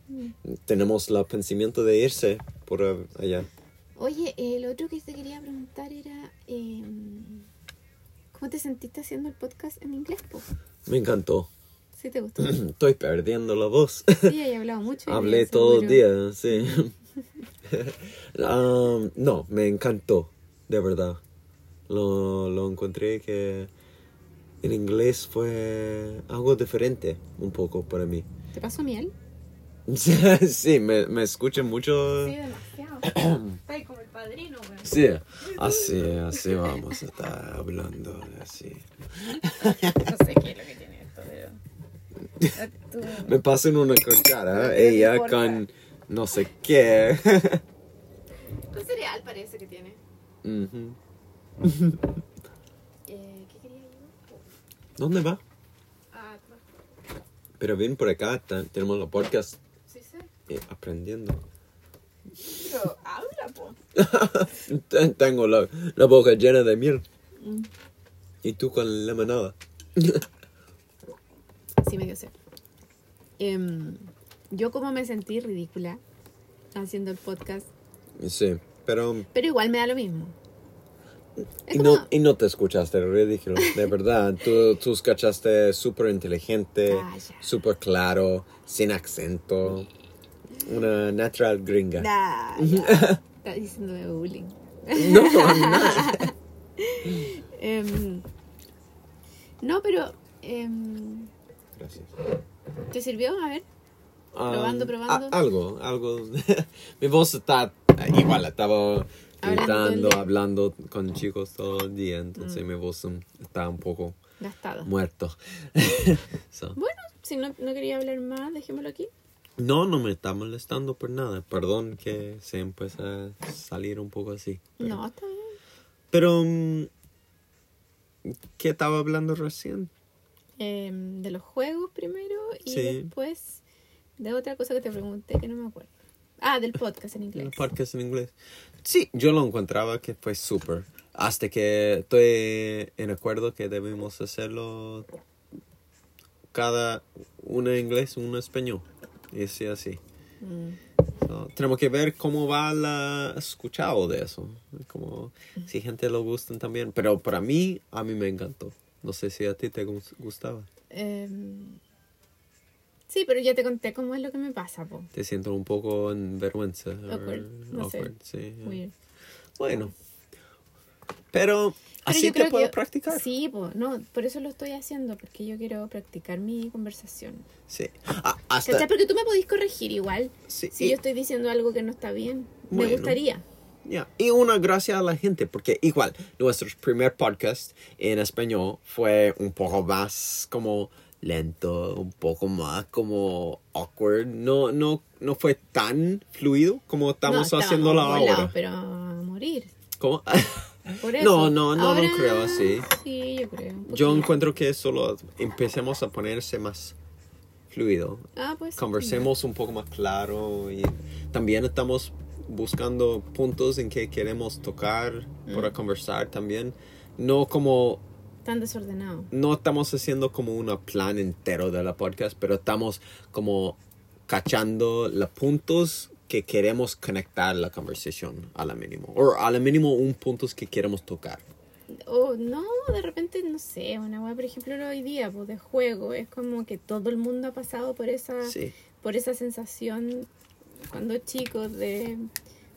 tenemos el pensamiento de irse por allá. Oye, el otro que te quería preguntar era. eh, ¿Cómo te sentiste haciendo el podcast en inglés? po? Me encantó. ¿Sí te gustó? Estoy perdiendo la voz. Sí, he hablado mucho. Hablé todo el día, sí. Um, no, me encantó, de verdad. Lo, lo encontré que en inglés fue algo diferente, un poco para mí. ¿Te pasó miel? sí, me, me escuchan mucho. demasiado. Está como el padrino, weón. Sí, así, así vamos a estar hablando, así. No sé qué es lo que tiene esto, pero. Me pasan una cuchara, ella importa. con no sé qué. Un cereal parece que tiene. Eh, ¿Qué quería yo? ¿Dónde va? Ah, Pero ven por acá, tenemos los podcast sí sé. eh, aprendiendo. Pero habla, po. Ten- Tengo la, la boca llena de miel. Mm. Y tú con limonada. Sí, me dio sed. Em, yo como me sentí ridícula haciendo el podcast, Sí, pero... pero igual me da lo mismo. Y no, y no te escuchaste ridículo, de verdad. Tú, tú escuchaste súper inteligente, Ah, súper claro, sin acento. Una natural gringa. Nah, ya. Está diciéndome bullying. No, no. Em, no, pero... em, Gracias. ¿Te sirvió? A ver. Um, Probando, probando. a- algo, algo. Mi voz está igual, estaba gritando, hablando con chicos todo el día, entonces mi voz um, está un poco Gastado. muerto. So, Bueno, si no, no quería hablar más, dejémoslo aquí. No, no me está molestando por nada. Perdón que se empieza a salir un poco así. Pero, No, está bien. pero mm, ¿qué estaba hablando recién? Em, de los juegos primero y Sí. después de otra cosa que te pregunté que no me acuerdo. Ah, del podcast en inglés. El podcast en inglés. Sí, yo lo encontraba que fue súper. Hasta que estoy en acuerdo que debemos hacerlo cada uno en inglés, uno en español. Y así, así. Mm. So, tenemos que ver cómo va la escuchado de eso. Como si gente lo gustan también. Pero para mí, a mí me encantó. No sé si a ti te gus- gustaba. Em, sí, pero ya te conté cómo es lo que me pasa, po. Te siento un poco en vergüenza. Awkward, no sé. awkward, sí. Weird. Bueno. Pero Pero así te puedo practicar. Sí, po, no, por eso lo estoy haciendo, porque yo quiero practicar mi conversación. Sí. Ah, hasta, ¿Cachai? Porque tú me podís corregir igual. Sí, Si y- yo estoy diciendo algo que no está bien, Bueno. me gustaría. Ya, Y una gracias a la gente, porque igual, nuestro primer podcast en español fue un poco más como lento, un poco más como awkward. No, no, no fue tan fluido como estamos no, haciéndolo ahora. pero a morir. ¿Cómo? Por eso. No, no, no lo Ahora, creo así. Sí, yo creo. Yo encuentro que solo empecemos a ponerse más fluido. Ah, pues. Conversemos un poco más claro y también estamos buscando puntos en que queremos tocar para conversar también. No como, Tan desordenado. no estamos haciendo como un plan entero de la podcast, pero estamos como cachando los puntos que queremos conectar la conversación a la mínimo. O a la mínimo un puntos que queremos tocar. O no, de repente, no sé, una weá, por ejemplo, hoy día, pues de juego, es como que todo el mundo ha pasado por esa, Sí. por esa sensación cuando chicos de,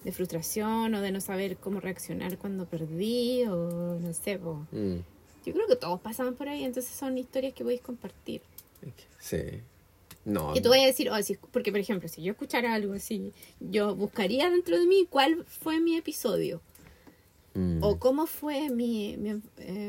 de frustración o de no saber cómo reaccionar cuando perdí o no sé, pues. Mm, Yo creo que todos pasamos por ahí, entonces son historias que podéis compartir. sí. No. Y tú vas a decir, oh, si- porque por ejemplo, si yo escuchara algo así, yo buscaría dentro de mí cuál fue mi episodio mm, o cómo fue mi, mi eh,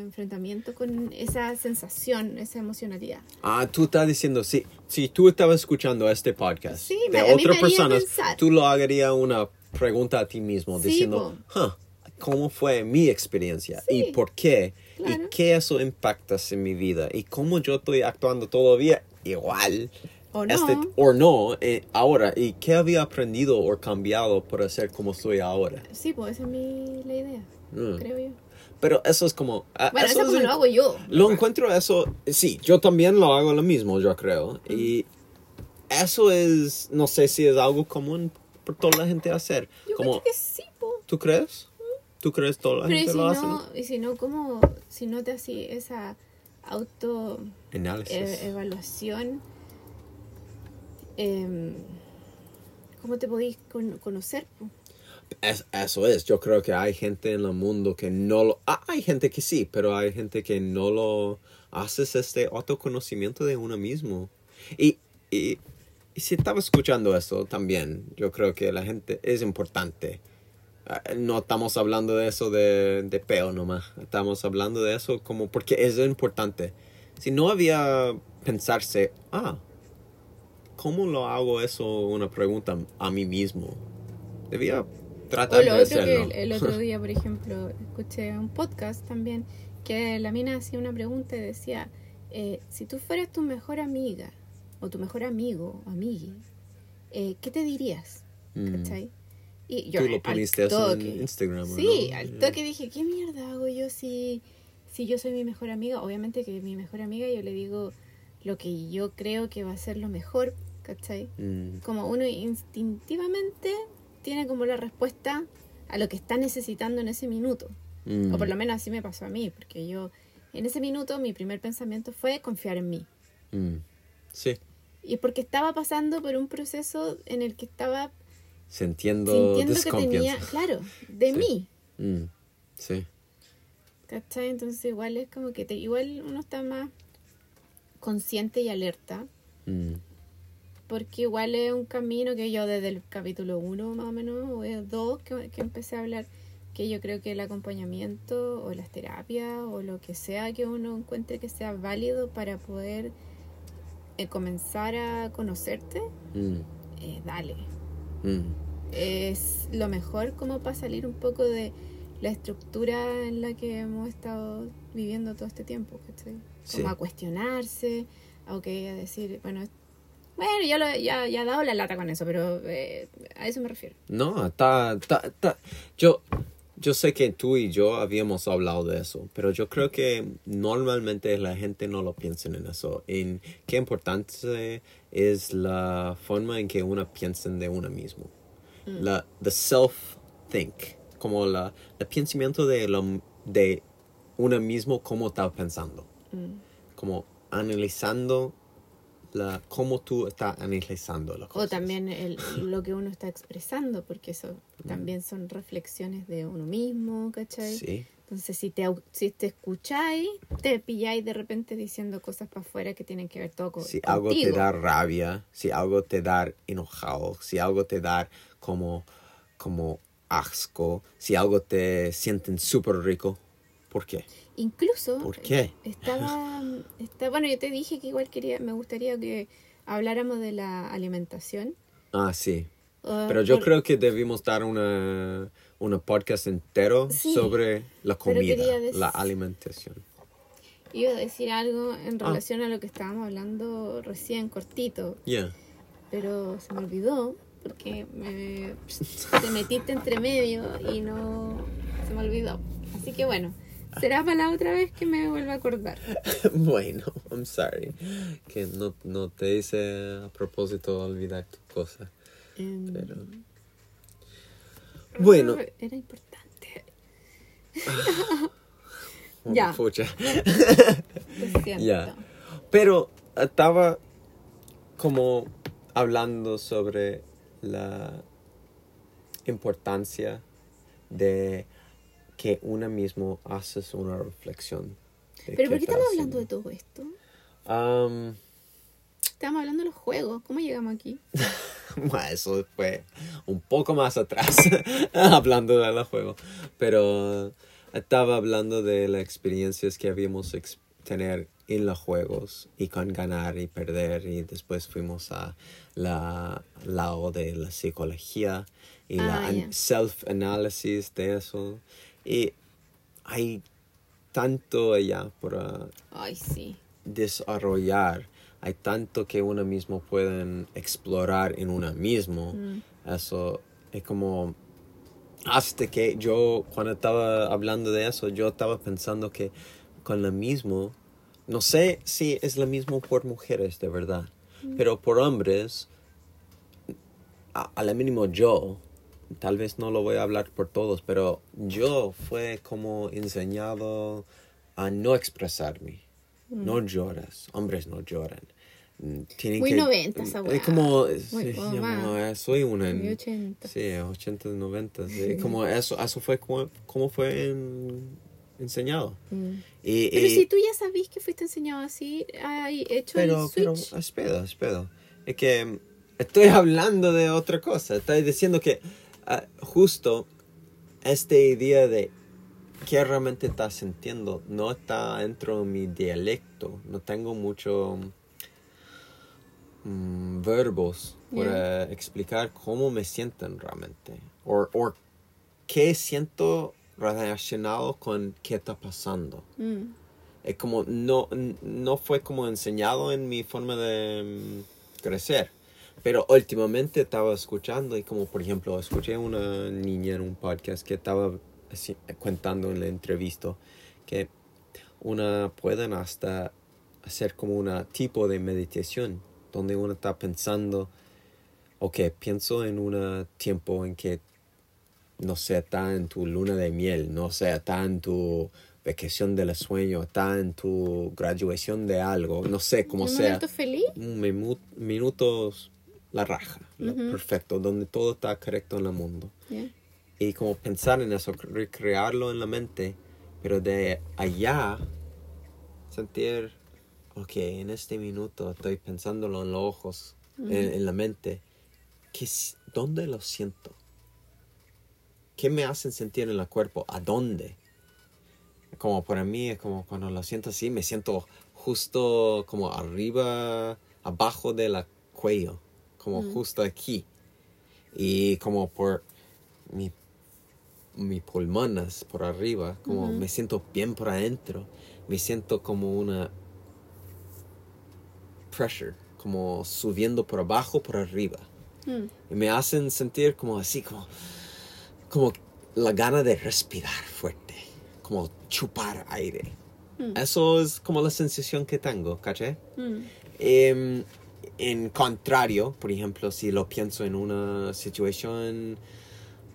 enfrentamiento con esa sensación, esa emocionalidad. Ah, tú estás diciendo, si, si tú estabas escuchando este podcast Sí, de me- otra persona, tú lo harías una pregunta a ti mismo Sí, diciendo, "Huh, ¿cómo fue mi experiencia? Sí, ¿Y por qué? Claro. ¿Y qué eso impacta en mi vida? ¿Y cómo yo estoy actuando todavía igual? O no. Este, o no, eh, ahora. ¿Y qué había aprendido o cambiado para ser como soy ahora? Sí, pues esa es mi, la idea, Mm. creo yo. Pero eso es como... Bueno, eso, es como es- lo hago yo. Lo encuentro eso, sí, yo también lo hago lo mismo, yo creo. Y eso es, no sé si es algo común por toda la gente hacer. Yo como, creo que sí, pues. ¿Tú crees? ¿Tú crees toda la Pero gente si lo hace? no, y si no, ¿cómo, si no te así esa auto eh, evaluación, em, ¿cómo te podéis con- conocer? Es- eso es, yo creo que hay gente en el mundo que no lo... ah, hay gente que sí, pero hay gente que no lo... Haces este autoconocimiento de uno mismo. Y, y, y si estaba escuchando eso también, yo creo que la gente es importante. Ah, No estamos hablando de eso de, de peo nomás. Estamos hablando de eso como porque es importante. Si no había pensarse, ah, ¿cómo lo hago eso? Una pregunta a mí mismo. Debía tratar O lo de otro que hacerlo. el, el otro día, por ejemplo, escuché un podcast también que la mina hacía una pregunta y decía, eh, si tú fueras tu mejor amiga o tu mejor amigo o amigui, eh, ¿qué te dirías? Mm. ¿Cachai? Y Tú lo al poniste eso en toque- Instagram, ¿o Sí, no? al toque dije, ¿qué mierda hago yo si, si yo soy mi mejor amiga? Obviamente que mi mejor amiga yo le digo lo que yo creo que va a ser lo mejor, ¿cachai? Mm, Como uno instintivamente tiene como la respuesta a lo que está necesitando en ese minuto. mm, O por lo menos así me pasó a mí, porque yo en ese minuto mi primer pensamiento fue confiar en mí. mm. Sí, Y porque estaba pasando por un proceso en el que estaba sintiendo, sintiendo que tenía, desconfianza. claro, de Sí. mí. Mm, Sí, ¿Cachai? Entonces igual es como que te, igual uno está más consciente y alerta, mm, porque igual es un camino que yo desde el capítulo 1 más o menos, o el 2 que, que empecé a hablar que yo creo que el acompañamiento o las terapias o lo que sea que uno encuentre que sea válido para poder eh, comenzar a conocerte, Mm, eh, dale. Mm. Es lo mejor como para salir un poco de la estructura en la que hemos estado viviendo todo este tiempo, ¿cachai? Como Sí. a cuestionarse, a, ok, a decir, bueno, bueno, ya, lo, ya, ya he dado la lata con eso, pero eh, a eso me refiero. No, está, está, está- Yo, yo sé que tú y yo habíamos hablado de eso, pero yo creo que normalmente la gente no lo piensa en eso. En qué importante es la forma en que uno piensa de uno mismo. La, the self-think, como la, el pensamiento de, lo, de uno mismo, cómo está pensando. Como analizando la, cómo tú estás analizando las O cosas. también el, lo que uno está expresando, porque eso también son reflexiones de uno mismo, ¿cachai? Sí. Entonces, si te, si te escucháis, te pilláis de repente diciendo cosas para afuera que tienen que ver todo con, Si algo te contigo. da rabia, si algo te da enojado, si algo te da como, como asco, si algo te sienten súper rico, ¿por qué? Incluso ¿Por qué? estaba, está, bueno, yo te dije que igual quería, me gustaría que habláramos de la alimentación. Ah, sí. Ah, Pero yo por- creo que debimos dar una, una podcast entero Sí, sobre la comida, la alimentación. Iba a decir algo en Ah. relación a lo que estábamos hablando recién cortito, Yeah. pero se me olvidó porque me, te metiste entre medio y no se me olvidó. Así que bueno, será para la otra vez que me vuelva a acordar. bueno, I'm sorry. Que no, no te hice a propósito olvidar tu cosa. Em, Pero... Bueno, Era importante. Ya. pucha. Lo. Ya. Pero estaba como hablando sobre la importancia de que uno mismo haces una reflexión. Pero ¿por qué estamos hablando de todo esto? Am, Estamos hablando de los juegos. ¿Cómo llegamos aquí? bueno, eso fue un poco más atrás, hablando de los juegos. Pero estaba hablando de las experiencias que habíamos ex- tener en los juegos y con ganar y perder. Y después fuimos a la lado de la psicología y Ah, la ya. self-analysis de eso. Y hay tanto allá por Ay, sí. desarrollar. Hay tanto que uno mismo pueden explorar en uno mismo. Mm. Eso es como... Hasta que yo, cuando estaba hablando de eso, yo estaba pensando que con lo mismo, no sé si es lo mismo por mujeres de verdad, pero por hombres, a, a lo mínimo yo, tal vez no lo voy a hablar por todos, pero yo fue como enseñado a no expresarme. No lloras, hombres no lloran. Mm, Tienen Muy que, noventa esa weá. Es como, Muy sí, más. eh, soy una... Muy ochenta. Sí, 80, 90. Sí. Como eso, eso fue como, como fue en- enseñado. Mm. Y, Pero y- si tú ya sabís que fuiste enseñado así, hay hecho pero, el pero, switch. espera, espera. Es que mm, estoy hablando de otra cosa. Estoy diciendo que justo esta idea de qué realmente estás sintiendo no está dentro de mi dialecto. No tengo mucho mm, verbos para explicar cómo me sienten realmente. O qué siento relacionado con qué está pasando. Mm. Es como no, no fue como enseñado en mi forma de mm, crecer. Pero últimamente estaba escuchando y como por ejemplo escuché una niña en un podcast que estaba así- contando en la entrevista que una pueden hasta hacer como una tipo de meditación donde uno está pensando, ok, pienso en un tiempo en que no sé, está en tu luna de miel, no sé, está en tu vacación del sueño, está en tu graduación de algo, no sé, como ¿Un sea. momento feliz? Un minutos, la raja, lo perfecto, donde todo está correcto en el mundo. Y como pensar en eso, recrearlo en la mente, pero de allá sentir, ok, en este minuto estoy pensándolo en los ojos, en, en la mente, ¿qué, s- ¿dónde lo siento? ¿qué me hacen sentir en el cuerpo? ¿A dónde? Como para mí es como cuando lo siento así, me siento justo como arriba, abajo de la cuello, como justo aquí. Y como por mi, mi pulmones por arriba, como me siento bien por adentro, me siento como una pressure, como subiendo por abajo, por arriba. Mm. Y me hacen sentir como así, como, como la gana de respirar fuerte, como chupar aire. Eso es como la sensación que tengo, ¿caché? Mm. Em, en contrario, por ejemplo, si lo pienso en una situación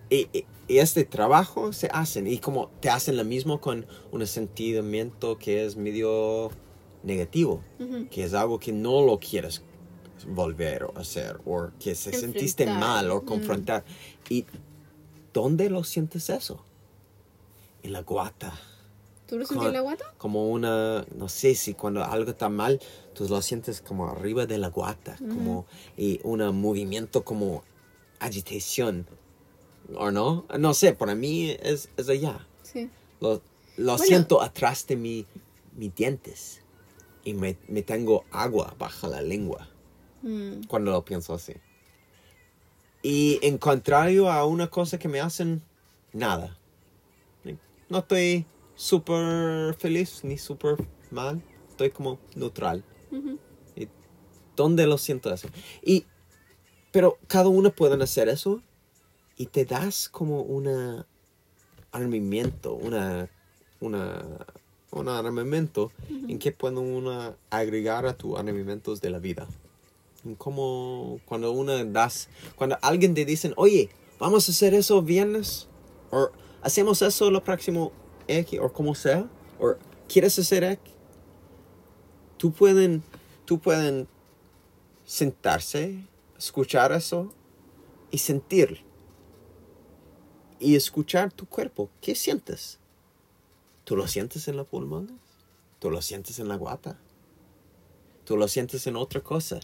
y, y- y este trabajo se hacen y como te hacen lo mismo con un sentimiento que es medio negativo, que es algo que no lo quieres volver a hacer o que se sentiste mal o Mm. confrontar. ¿Y dónde lo sientes eso? En la guata ¿Tú lo sentí Con- en la guata? como una, no sé si cuando algo está mal, tú lo sientes como arriba de la guata, como y un movimiento como agitación, ¿o no? No sé, para mí es, es allá. Sí. Lo, lo Bueno. siento atrás de mi, mis dientes y me, me tengo agua bajo la lengua Mm. cuando lo pienso así. Y en contrario a una cosa que me hacen, nada. No estoy súper feliz ni súper mal. Estoy como neutral. ¿Y dónde lo siento eso? Y, pero cada uno puede hacer eso y te das como una armamento, una, una, un armamento en que puede uno agregar a tus armamentos de la vida. Como cuando uno das, cuando alguien te dicen, oye, vamos a hacer eso viernes, o hacemos eso lo próximo X, o como sea, o quieres hacer X, tú pueden, tú pueden sentarse, escuchar eso y sentir. Y escuchar tu cuerpo. ¿Qué sientes? ¿Tú lo sientes en la pulmones? ¿Tú lo sientes en la guata? ¿Tú lo sientes en otra cosa?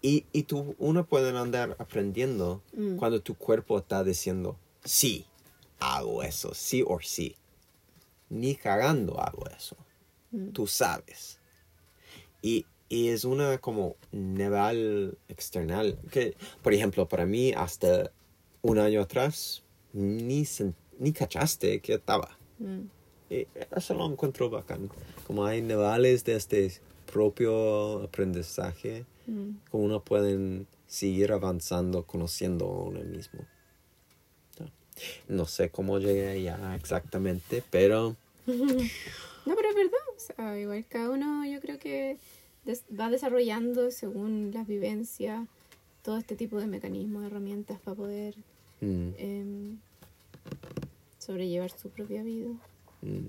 Y, y tú, uno puede andar aprendiendo Mm. cuando tu cuerpo está diciendo, sí, hago eso, sí o sí. Ni cagando hago eso. Mm. Tú sabes. Y, y es una como nivel external que, por ejemplo, para mí hasta un año atrás ni, ni cachaste que estaba. Mm. Y eso lo encuentro bacán. Como hay niveles de este propio aprendizaje, Mm. como uno pueden seguir avanzando, conociendo a uno mismo. No sé cómo llegué allá exactamente, pero No, pero es verdad. O sea, igual cada uno yo creo que des- va desarrollando según las vivencias todo este tipo de mecanismos, herramientas para poder mm, em, sobrellevar su propia vida. mm,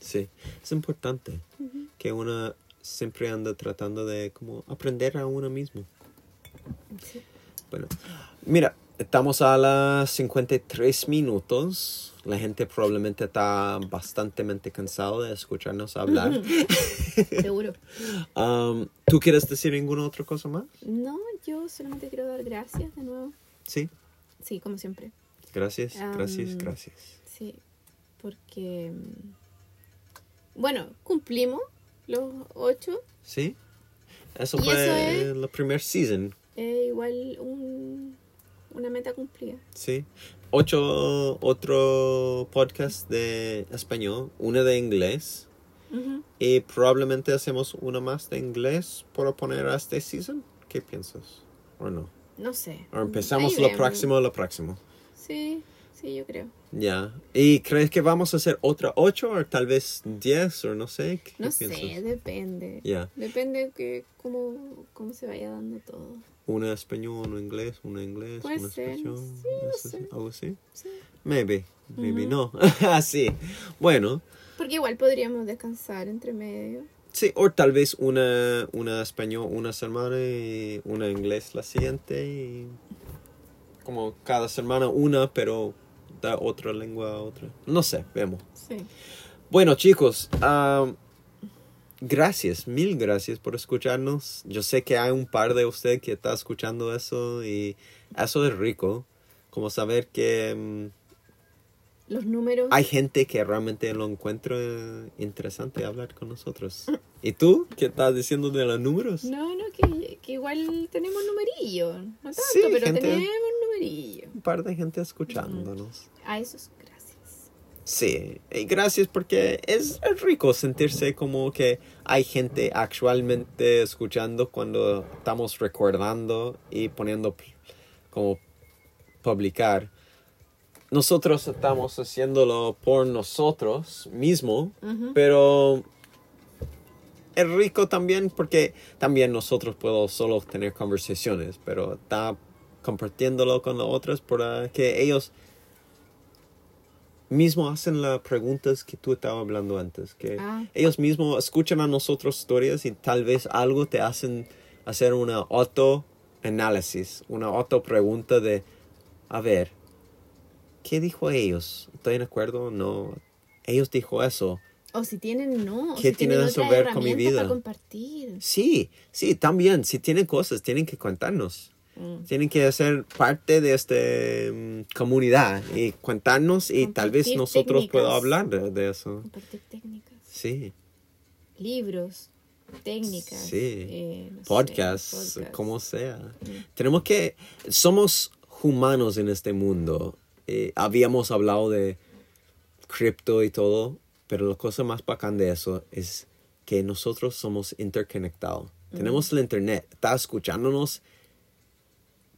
sí, es importante que uno siempre anda tratando de como aprender a uno mismo. Sí. Bueno, mira, estamos a las 53 minutos. La gente probablemente está bastante cansado de escucharnos hablar. Seguro. Um, ¿Tú quieres decir ninguna otra cosa más? No, yo solamente quiero dar gracias de nuevo. Sí. Sí, como siempre. Gracias, gracias, Am, gracias. Sí, porque, mm, bueno, cumplimos los ocho. Sí. Eso Y fue eso es- la primer season. eh, igual un, una meta cumplida. Sí. Ocho, otro podcast de español, uno de inglés. Y probablemente hacemos uno más de inglés para poner a este season. ¿Qué piensas? ¿O no? No sé. O empezamos lo próximo, lo próximo. Sí, sí, yo creo. Ya. ¿Y crees que vamos a hacer otra ocho o tal vez diez o no sé? ¿Qué No piensas? sé, depende. Ya. Depende que cómo, cómo se vaya dando todo. Una español, uno inglés, uno inglés, Puede uno ser, español. sí, no sé. Algo así. Sí. Maybe, maybe no. Así. Bueno, Porque igual podríamos descansar entre medio. sí, o tal vez una, una español una semana y una inglés la siguiente y como cada semana una, pero da otra lengua a otra. No sé, vemos. Sí. Bueno, chicos, am, gracias, mil gracias por escucharnos. Yo sé que hay un par de ustedes que está escuchando eso y eso es rico, como saber que mm, Los números. hay gente que realmente lo encuentra interesante hablar con nosotros. ¿Y tú? ¿Qué estás diciendo de los números? No, no, que, que igual tenemos numerillo. No tanto, Sí, pero gente- tenemos numerillo. Un par de gente escuchándonos. A esos, gracias. Sí, y gracias porque es, rico sentirse como que hay gente actualmente escuchando cuando estamos recordando y poniendo como publicar. Nosotros estamos haciéndolo por nosotros mismos, pero es rico también porque también nosotros podemos solo tener conversaciones, pero está compartiéndolo con los otros para que ellos mismo hacen las preguntas que tú estabas hablando antes, que Ah. ellos mismos escuchan a nosotros historias y tal vez algo te hacen hacer una auto-análisis, una auto-pregunta de, a ver, ¿qué dijo ellos? ¿Estoy de acuerdo? No. Ellos dijo eso. O si tienen, no. ¿Qué si tiene tienen eso ver con mi vida? Para compartir. Sí, sí, también, si tienen cosas, tienen que contarnos. Mm. Tienen que ser parte de esta comunidad y contarnos y tal vez nosotros podamos hablar de, de eso. Compartir técnicas. Sí. Libros, técnicas. Sí. eh, no sé, podcasts, como sea. Mm. Tenemos que, somos humanos en este mundo. Eh, habíamos hablado de cripto y todo, pero la cosa más bacán de eso es que nosotros somos interconectados. Mm. Tenemos el internet, está escuchándonos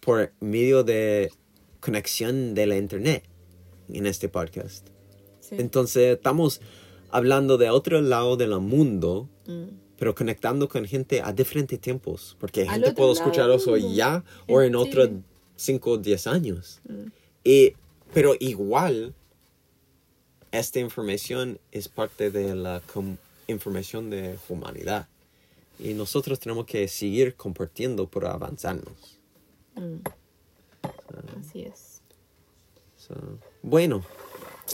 por medio de conexión de la internet en este podcast. Sí. Entonces estamos hablando de otro lado del mundo Mm. pero conectando con gente a diferentes tiempos, porque Al gente puede escuchar eso ya o en otros 5 o 10 años. Mm. Y, pero igual, esta información es parte de la información de humanidad. Y nosotros tenemos que seguir compartiendo para avanzarnos. Mm. Así es. So, bueno,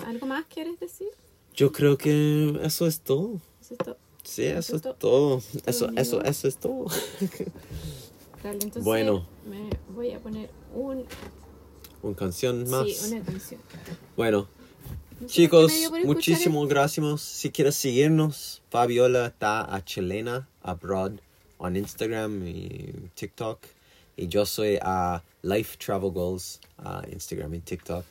¿Algo más quieres decir? yo creo que eso es todo. Eso es todo. Sí, eso, es es todo. todo, Eso, eso, eso es todo. Dale, entonces Bueno. me voy a poner un, Una canción más. sí, una canción. Bueno, No sé Chicos, muchísimas gracias. Si quieres seguirnos, Fabiola está a Chilena Abroad en Instagram y TikTok. Y yo soy a Life Travel Goals a Instagram y TikTok.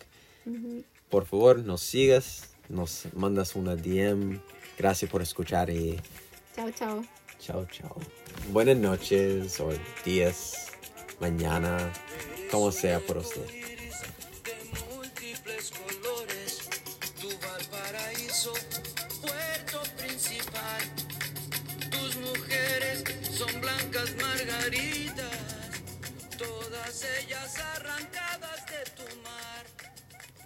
Por favor, nos sigas, nos mandas una DM. Gracias por escuchar y. Chao, chao. chao, chao. Buenas noches o días, mañana, como sea por usted.